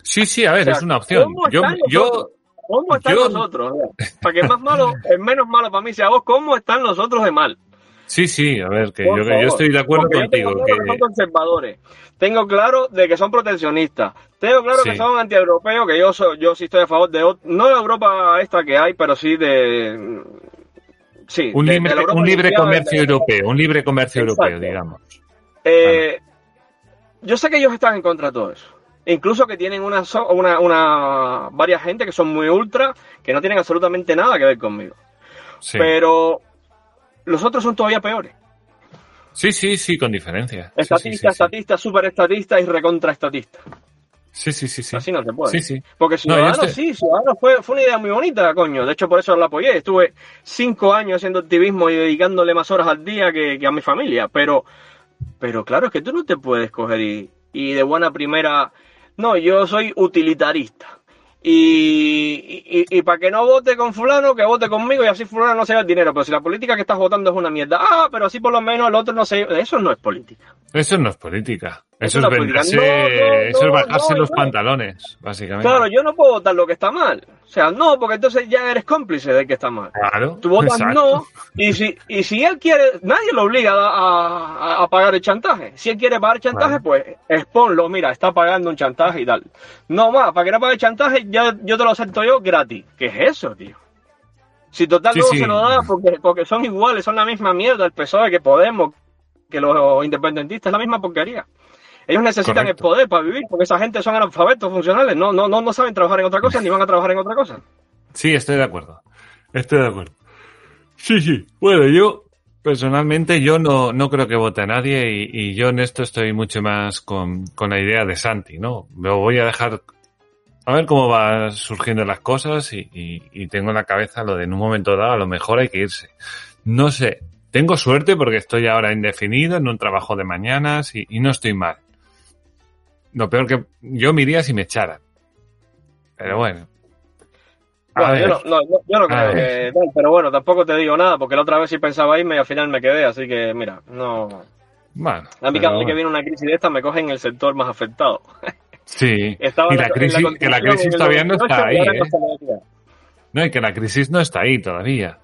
Sí, sí, a ver, O sea, es una opción. ¿cómo Yo? ¿Cómo están yo- nosotros? Para que el más malo, el menos malo para mí sea vos, ¿cómo están nosotros de mal? sí, sí, a ver, que yo, que yo estoy de acuerdo Porque contigo. Tengo claro que... son conservadores. Tengo claro de que son proteccionistas. Tengo claro Sí. que son antieuropeos, que yo soy, yo sí estoy a favor de no de Europa esta que hay, pero sí de sí, un de- libre, un libre comercio de- europeo, un libre comercio Exacto. europeo, digamos. Eh, Yo sé que ellos están en contra de todo eso. Incluso que tienen una, una, una varias gente que son muy ultra, que no tienen absolutamente nada que ver conmigo. Sí. Pero los otros son todavía peores. sí, sí, sí, con diferencia. Estatista, sí, sí. estatista, super estatista y recontra estatista. Sí, sí, sí, sí. Así no se puede. Sí, sí. Porque No, Ciudadanos estoy- sí, Ciudadanos fue, fue una idea muy bonita, coño. De hecho, por eso la apoyé. Estuve cinco años haciendo activismo y dedicándole más horas al día que, que a mi familia. Pero, pero claro, es que tú no te puedes coger y, y de buena primera. No, yo soy utilitarista. y, y, y para que no vote con fulano, que vote conmigo y así fulano no se el dinero. Pero si la política que estás votando es una mierda, ah, pero así por lo menos el otro no se... Eso no es política. Eso no es política. Eso, es, venderse, eso es bajarse los pantalones, básicamente. Claro, yo no puedo votar lo que está mal. O sea, no, porque entonces ya eres cómplice de que está mal. Claro. Tú votas no, y si, y si él quiere, nadie lo obliga a, a, pagar el chantaje. Si él quiere pagar el chantaje, pues exponlo, mira, está pagando un chantaje y tal. No más, para que no pague el chantaje, ya, yo te lo acepto yo gratis. ¿Qué es eso, tío? Si total luego se lo da porque, porque son iguales, son la misma mierda, el PSOE que Podemos, que los independentistas, la misma porquería. Ellos necesitan el poder para vivir, porque esa gente son analfabetos funcionales, no, no, no, no saben trabajar en otra cosa ni van a trabajar en otra cosa. Sí, estoy de acuerdo. Estoy de acuerdo. Sí, sí. Bueno, yo personalmente yo no, no creo que vote a nadie y, yo en esto estoy mucho más con, con la idea de Santi, ¿no? Me voy a dejar a ver cómo van surgiendo las cosas y, y, tengo en la cabeza lo de en un momento dado a lo mejor hay que irse. No sé, tengo suerte porque estoy ahora indefinido en un trabajo de mañanas y, y no estoy mal. Lo peor que yo me iría si me echaran. Pero bueno. bueno yo, no, yo no creo que pero bueno, tampoco te digo nada, porque la otra vez sí pensaba irme y al final me quedé, así que mira, no. Bueno. A mí cada vez que viene una crisis de esta me cogen el sector más afectado. Sí. y la, crisis, que la crisis todavía no está ahí. ¿eh? No, y que la crisis no está ahí todavía.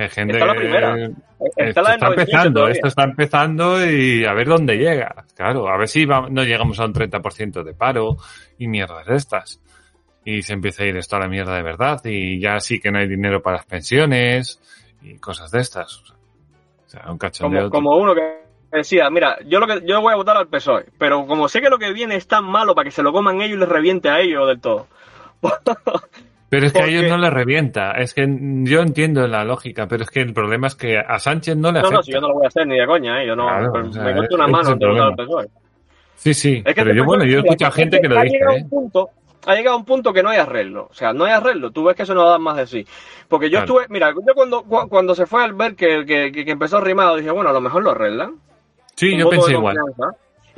Que gente. Está la primera. Está, la está empezando, esto está empezando y a ver dónde llega. Claro, a ver si no llegamos a un 30% de paro y mierdas de estas. Y se empieza a ir esto a la mierda de verdad y ya sí que no hay dinero para las pensiones y cosas de estas. O sea, un cachondeo. Como, como uno que decía, mira, yo lo que yo voy a votar al PSOE, pero como sé que lo que viene es tan malo para que se lo coman ellos y les reviente a ellos del todo. Pero es que a ellos no les revienta. Es que yo entiendo la lógica, pero es que el problema es que a Sánchez no le afecta. No, no, si yo no lo voy a hacer ni de coña, ¿eh? Yo no. me corto una mano el PSOE. Sí, sí. pero yo, bueno, yo he escuchado gente que lo dice. ¿eh? ha llegado un punto que no hay arreglo. O sea, no hay arreglo. Tú ves que eso no da más de sí. Porque yo estuve, mira, yo cuando, cuando se fue al ver que, que, que empezó rimado, dije, bueno, a lo mejor lo arreglan. Sí, yo pensé igual.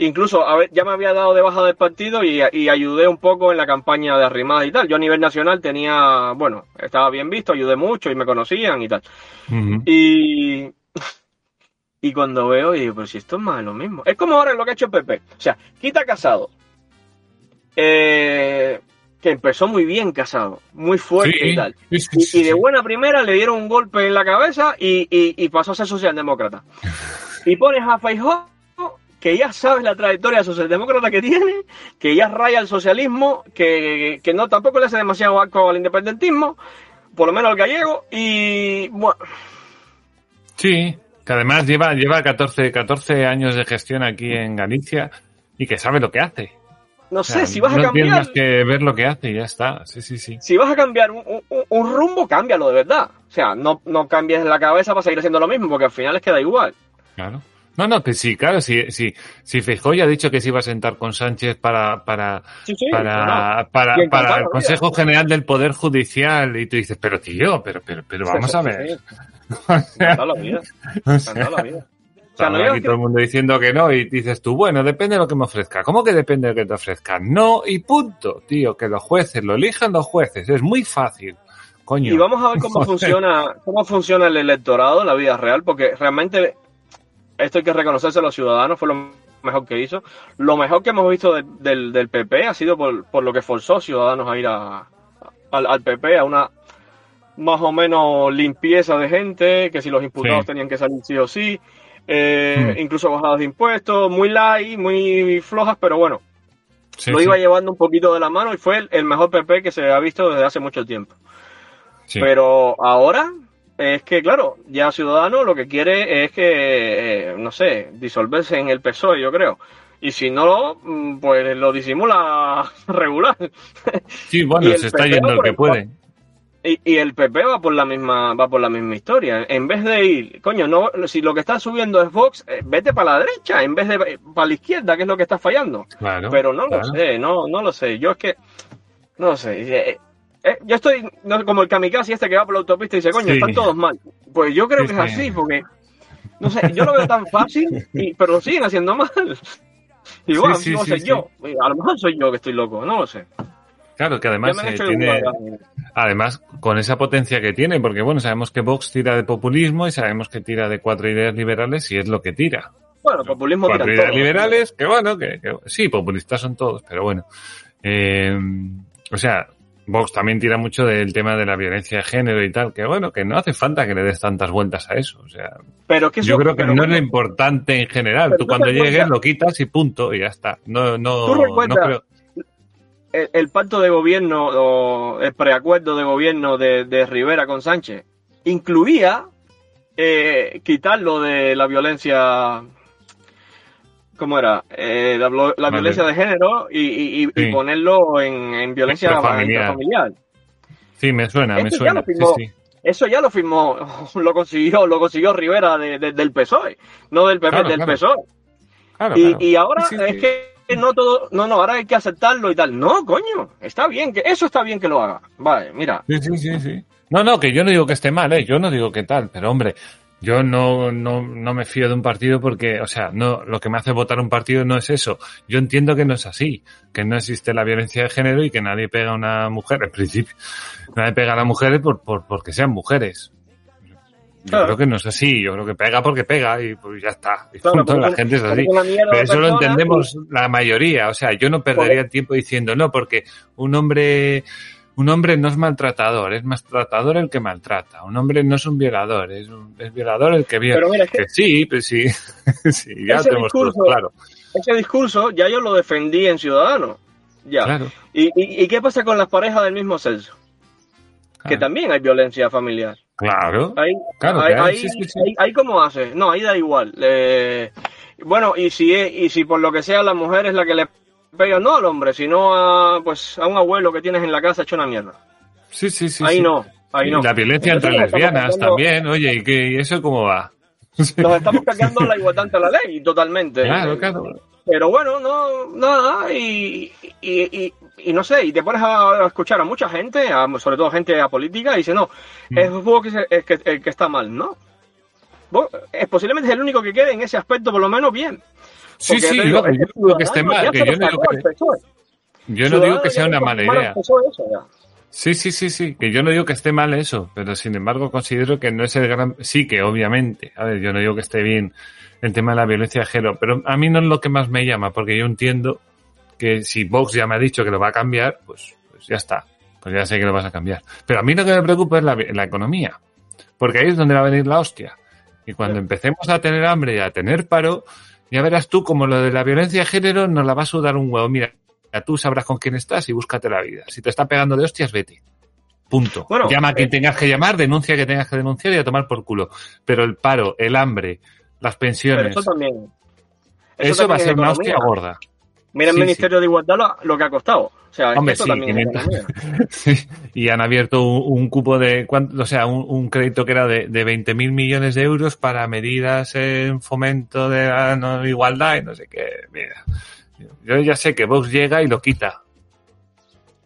Incluso a ver, ya me había dado de baja del partido y, ayudé un poco en la campaña de arrimada y tal. Yo a nivel nacional tenía, bueno, estaba bien visto, ayudé mucho y me conocían y tal. Y y cuando veo, digo, pero si esto es más lo mismo. Es como ahora lo que ha hecho Pepe. O sea, quita Casado. Eh, que empezó muy bien Casado, muy fuerte y tal. y, de buena primera le dieron un golpe en la cabeza y, y pasó a ser socialdemócrata. y pones a Feijóo que ya sabes la trayectoria socialdemócrata que tiene, que ya raya el socialismo, que, no tampoco le hace demasiado arco al independentismo, por lo menos al gallego, y bueno. Sí, que además lleva, lleva 14, 14 años de gestión aquí en Galicia y que sabe lo que hace. No sé, si vas a cambiar. Tienes que ver lo que hace y ya está. Sí, sí, sí. Si vas a cambiar un, un rumbo, cámbialo de verdad. O sea, no, no cambies la cabeza para seguir haciendo lo mismo, porque al final es que da igual. Claro. No, no, que sí, claro, si, si, si Feijóo ya ha dicho que se iba a sentar con Sánchez para, para, para, para, para, el Consejo General del Poder Judicial y tú dices, pero tío, pero, pero, pero vamos a ver. o sea, la vida. O sea, la vida. O sea, no aquí todo el mundo diciendo que no y dices tú, bueno, depende de lo que me ofrezca. ¿Cómo que depende de lo que te ofrezca? No y punto, tío, que los jueces lo elijan los jueces, es muy fácil. Coño. Y vamos a ver cómo funciona, cómo funciona el electorado en la vida real, porque realmente esto hay que reconocerse a los ciudadanos, fue lo mejor que hizo. Lo mejor que hemos visto del, del, PP ha sido por, por, lo que forzó Ciudadanos a ir a, al, PP, a una más o menos limpieza de gente, que si los imputados tenían que salir sí o sí, eh, hmm. incluso bajadas de impuestos, muy light, muy flojas, pero bueno, lo iba llevando un poquito de la mano y fue el, mejor PP que se ha visto desde hace mucho tiempo. Pero ahora es que, claro, ya Ciudadano lo que quiere es que, eh, no sé, disolverse en el PSOE, yo creo. Y si no, mm, pues lo disimula regular. Sí, bueno, se está yendo el que puede. Y, y, el PP va por la misma va por la misma historia. En vez de ir, coño, no si lo que está subiendo es Vox, eh, vete para la derecha en vez de para la izquierda, que es lo que está fallando. Claro, Pero no lo sé, no no lo sé. Yo es que no lo sé. Eh, eh, yo estoy como el kamikaze este que va por la autopista y dice, coño, están todos mal. Pues yo creo que es así, porque, no sé, yo lo veo tan fácil, y, pero siguen haciendo mal. Igual, no sé, yo, a lo mejor soy yo que estoy loco, no lo sé. Claro, que además eh, tiene, además con esa potencia que tiene, porque bueno, sabemos que Vox tira de populismo y sabemos que tira de cuatro ideas liberales y es lo que tira. Bueno, populismo cuatro tiran ideas liberales, que bueno, que, que- sí, populistas son todos, pero bueno. Eh, o sea, Vox también tira mucho del tema de la violencia de género y tal, que bueno, que no hace falta que le des tantas vueltas a eso. O sea, Pero que eso, yo creo que no es lo importante en general. Tú cuando llegues cuenta- lo quitas y punto, y ya está. No, no, Tú no creo. el, el pacto de gobierno o el preacuerdo de gobierno de, de Rivera con Sánchez incluía eh, quitar lo de la violencia ¿cómo era? Eh, la, vlo- la Vale. violencia de género y, y- y- y Sí. ponerlo en, en violencia intrafamiliar. Sí, me suena, me ya suena. lo firmó. Sí, sí. Eso ya lo firmó, lo consiguió, lo consiguió Rivera de- de- del PSOE, no del PP, Claro, del claro. PSOE. Claro, Y, ahora es que no todo, no, no, ahora hay que aceptarlo y tal. No, coño, está bien, que eso está bien que lo haga. Vale, mira, Sí, sí, sí, sí. No, no, que yo no digo que esté mal, ¿eh? Yo no digo que tal, pero hombre, yo no, no, no me fío de un partido porque, o sea, no, lo que me hace votar un partido no es eso. Yo entiendo que no es así, que no existe la violencia de género y que nadie pega a una mujer, en principio, nadie pega a las mujeres por, por, porque sean mujeres. Yo Claro. creo que no es así, yo creo que pega porque pega y pues ya está. Y Claro, punto, la gente es así. Pero eso lo entendemos la mayoría. O sea, yo no perdería tiempo diciendo no, porque un hombre, un hombre no es maltratador, es maltratador el que maltrata. Un hombre no es un violador, es, un, es violador el que viola. Pero mira, es que- Que sí, pues sí, sí, ya Ese todo discurso- claro. Ese discurso ya yo lo defendí en Ciudadanos. Ya. Claro, ¿Y, y, y qué pasa con las parejas del mismo sexo? Que claro, también hay violencia familiar. claro. Ahí, Claro ahí, que hay, ahí, sí, sí, sí. ahí- ahí cómo hace. No, ahí da igual. Eh, bueno, y si, es- y si por lo que sea la mujer es la que le pega, no al hombre, sino a, pues, a un abuelo que tienes en la casa hecho una mierda. Sí, sí, sí. ahí sí. no, ahí no. La violencia entre Entonces, lesbianas cambiando- también, oye, ¿y, qué, ¿y eso cómo va? Nos estamos cargando la igualdad ante la ley, totalmente. Claro, claro. Pero bueno, no, nada, y, y, y, y no sé, y te pones a escuchar a mucha gente, a- sobre todo gente apolítica, y dice, no, Mm. es Vox que, el que, el que está mal, ¿no? Vox es posiblemente es el único que quede en ese aspecto, por lo menos bien. Sí, sí, yo, no digo que esté mal, que yo no digo que, el PSOE. yo no digo que Ciudadanos sea una mala idea. Sí, sí, sí, sí, que yo no digo que esté mal eso, pero sin embargo considero que no es el gran... Sí, que obviamente, a ver, yo no digo que esté bien el tema de la violencia de género, pero a mí no es lo que más me llama, porque yo entiendo que si Vox ya me ha dicho que lo va a cambiar, pues, pues ya está, pues ya sé que lo vas a cambiar. Pero a mí lo que me preocupa es la, la economía, porque ahí es donde va a venir la hostia. Y cuando empecemos a tener hambre y a tener paro, ya verás tú como lo de la violencia de género nos la va a sudar un huevo. Mira, tú sabrás con quién estás y búscate la vida. Si te está pegando de hostias, vete. Punto. Bueno, Llama a quien eh, tengas que llamar, denuncia que tengas que denunciar y a tomar por culo. Pero el paro, el hambre, las Pero pensiones, eso también. eso, va a ser una hostia gorda. Mira el Sí, Ministerio de Igualdad lo, lo que ha costado. O sea, Hombre, eso sí, también es 500. economía. Sí, y han abierto un, un cupo de, o sea, un, un crédito que era de, de 20.000 millones de euros para medidas en fomento de la no- igualdad y no sé qué. Mira, yo ya sé que Vox llega y lo quita.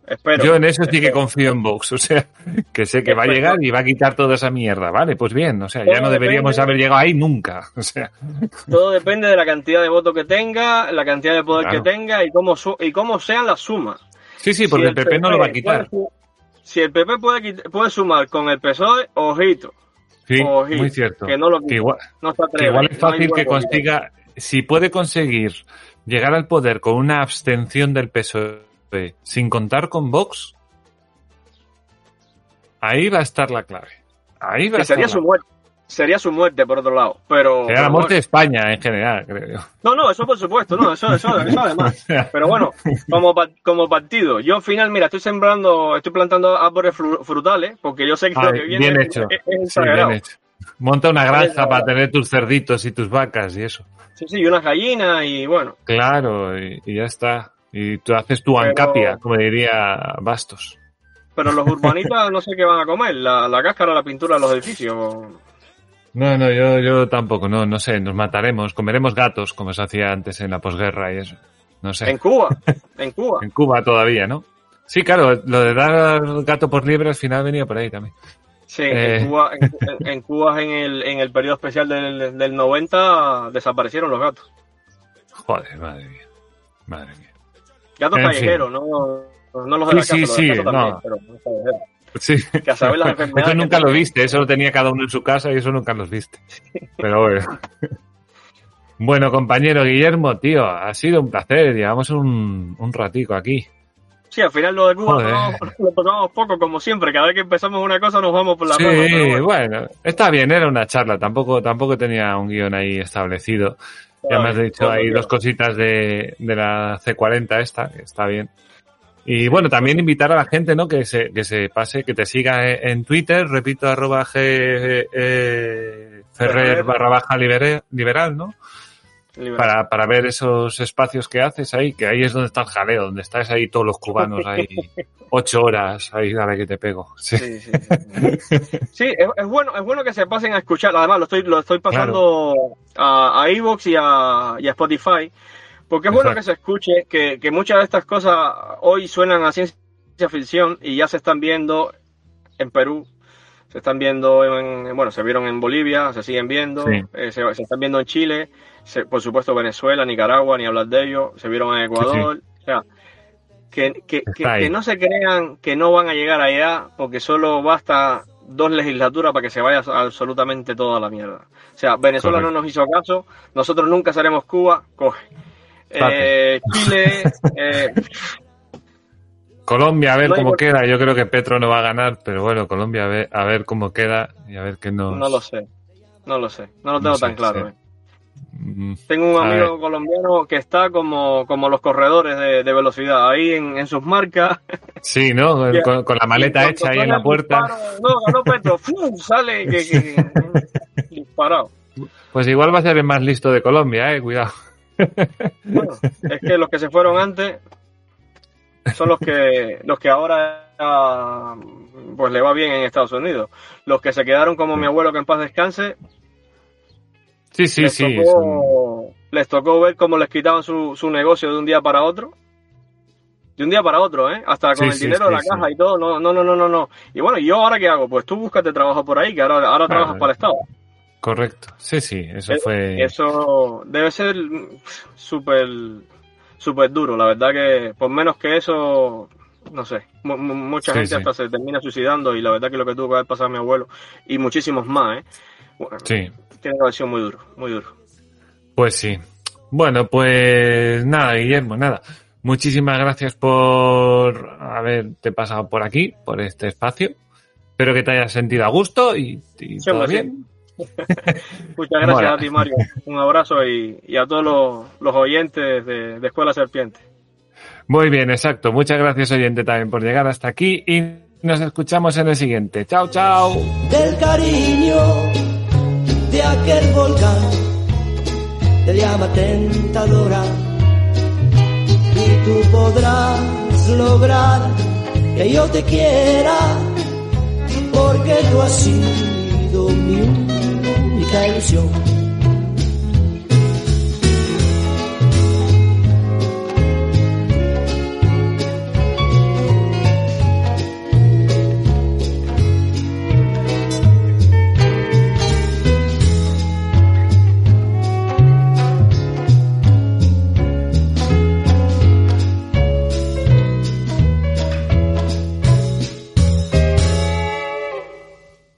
Espero. yo en eso sí que confío en Vox, o sea, que sé que va a llegar y va a quitar toda esa mierda, ¿vale? Pues bien, o sea, ya Todo no deberíamos depende- haber llegado ahí nunca, o sea, Todo depende de la cantidad de votos que tenga, la cantidad de poder Claro. que tenga y cómo, su- y cómo sean las sumas. sí, sí, porque Si el PP no lo va a quitar. puede si el PP puede, puede sumar con el PSOE, ojito, Sí, ojito, muy cierto. que no lo Que quita. igual, no se que atreve, igual es no fácil que consiga, si puede conseguir llegar al poder con una abstención del PSOE Sin contar con Vox, ahí va a estar la clave. Ahí va a estar sería la- su muerte. Sería su muerte, por otro lado. Pero. Sería la muerte de. España en general, creo yo. No, no, eso por supuesto, no, eso, eso, eso además. Pero bueno, como, como partido, yo al final, mira, estoy sembrando, estoy plantando árboles fru- frutales, porque yo sé que ay, lo que viene bien hecho. es, es Sí, exagerado. bien hecho. Monta una granja para tener tus cerditos y tus vacas y eso. Sí, sí, y unas gallinas y bueno. Claro, y, y ya está. Y tú haces tu Pero- ancapia, como diría Bastos. Pero los urbanitas no sé qué van a comer, la, la cáscara, la pintura de los edificios. No, no, yo, yo tampoco, no, no sé, nos mataremos, comeremos gatos, como se hacía antes en la posguerra y eso. No sé. En Cuba, en Cuba. En Cuba todavía, ¿no? Sí, claro, lo de dar gato por liebre al final venía por ahí también. Sí, Eh. en Cuba, en, en- en Cuba en el, en el periodo especial del, del 90 desaparecieron los gatos. Joder, madre mía. Madre mía. Gatos En callejeros, no, no los de la Sí, casa, sí, los de la sí, casa también, no. pero no ¿eh? Sí. Que a saber las enfermedades Eso nunca lo viste, eso lo tenía cada uno en su casa y eso nunca los viste. Pero bueno. Bueno, compañero Guillermo, tío, ha sido un placer. Llevamos un, un ratico aquí. Sí, al final lo de Cuba no, lo tocamos poco, como siempre. Cada vez que empezamos una cosa nos vamos por la Sí, bueno. bueno, está bien, era una charla. Tampoco, tampoco tenía un guion ahí establecido. Ya me has dicho ahí dos cositas de, de la C40 esta, que está bien. Y bueno, también invitar a la gente, ¿no? Que se, que se pase, que te siga en, Twitter, repito, arroba G, eh, Ferrer barra baja liberal, ¿no? Para, para ver esos espacios que haces ahí, que ahí es donde está el jaleo, donde estáis ahí todos los cubanos ahí, ocho horas, ahí ver que te pego. Sí. Sí, sí, sí. Sí, es, es bueno, es bueno que se pasen a escuchar. Además, lo estoy, lo estoy pasando a, a Evox y a, y a Spotify. Porque es bueno que se escuche que, que muchas de estas cosas hoy suenan a ciencia ficción y ya se están viendo en Perú, se están viendo en, bueno, se vieron en Bolivia, se siguen viendo, Sí. eh, se, se están viendo en Chile, se- por supuesto Venezuela, Nicaragua, ni hablar de ello, se vieron en Ecuador, o sea, que, que, que- que no se crean que no van a llegar allá porque solo basta dos legislaturas para que se vaya absolutamente toda la mierda. O sea, Venezuela Correcto. no nos hizo caso, nosotros nunca seremos Cuba, coge. Eh, Chile, eh, Colombia, a ver No cómo queda. Yo creo que Petro no va a ganar, pero bueno, Colombia a ver, a ver cómo queda y a ver qué nos... no lo sé, no lo sé, no lo No tengo sé, tan claro. sí. eh. Tengo un A amigo colombiano que está como, como los corredores de, de velocidad, ahí en, en sus marcas. Sí, ¿no? Con, con la maleta hecha ahí en la puerta. disparo, no, ganó Petro, ¡fum! sale que, que- disparado. Pues igual va a ser el más listo de Colombia, eh, cuidado. Bueno, es que los que se fueron antes son los que los que ahora ah, pues le va bien en Estados Unidos. Los que se quedaron como mi abuelo que en paz descanse, Sí, sí, les, sí. tocó, les tocó ver cómo les quitaban su, su negocio de un día para otro. De un día para otro, ¿eh? Hasta con Sí, el sí, dinero de la caja y todo. No, no, no, no, no, no. Y bueno, ¿y yo ahora qué hago? Pues tú búscate trabajo por ahí, que ahora, ahora trabajas para el Estado. Correcto. Sí, sí, eso Eh, fue... Eso debe ser súper súper duro. La verdad que por menos que eso, no sé, mu- mu- mucha Sí, gente sí. hasta se termina suicidando y la verdad que lo que tuvo que haber pasado a mi abuelo y muchísimos más, ¿eh? Bueno, Sí, Tiene que haber sido muy duro, muy duro. pues sí. Bueno, pues nada, Guillermo, nada. Muchísimas gracias por haberte pasado por aquí, por este espacio. Espero que te hayas sentido a gusto y, y Sí, todo sí. bien. Muchas gracias Mola. a ti, Mario. Un abrazo y, y a todos los, los oyentes de, de Escuela Serpiente. Muy bien, exacto. Muchas gracias, oyente, también por llegar hasta aquí y nos escuchamos en el siguiente. Chao, chao. del cariño de aquel volcán de llama tentadora. Y tú podrás lograr que yo te quiera porque tú has sido mi única ilusión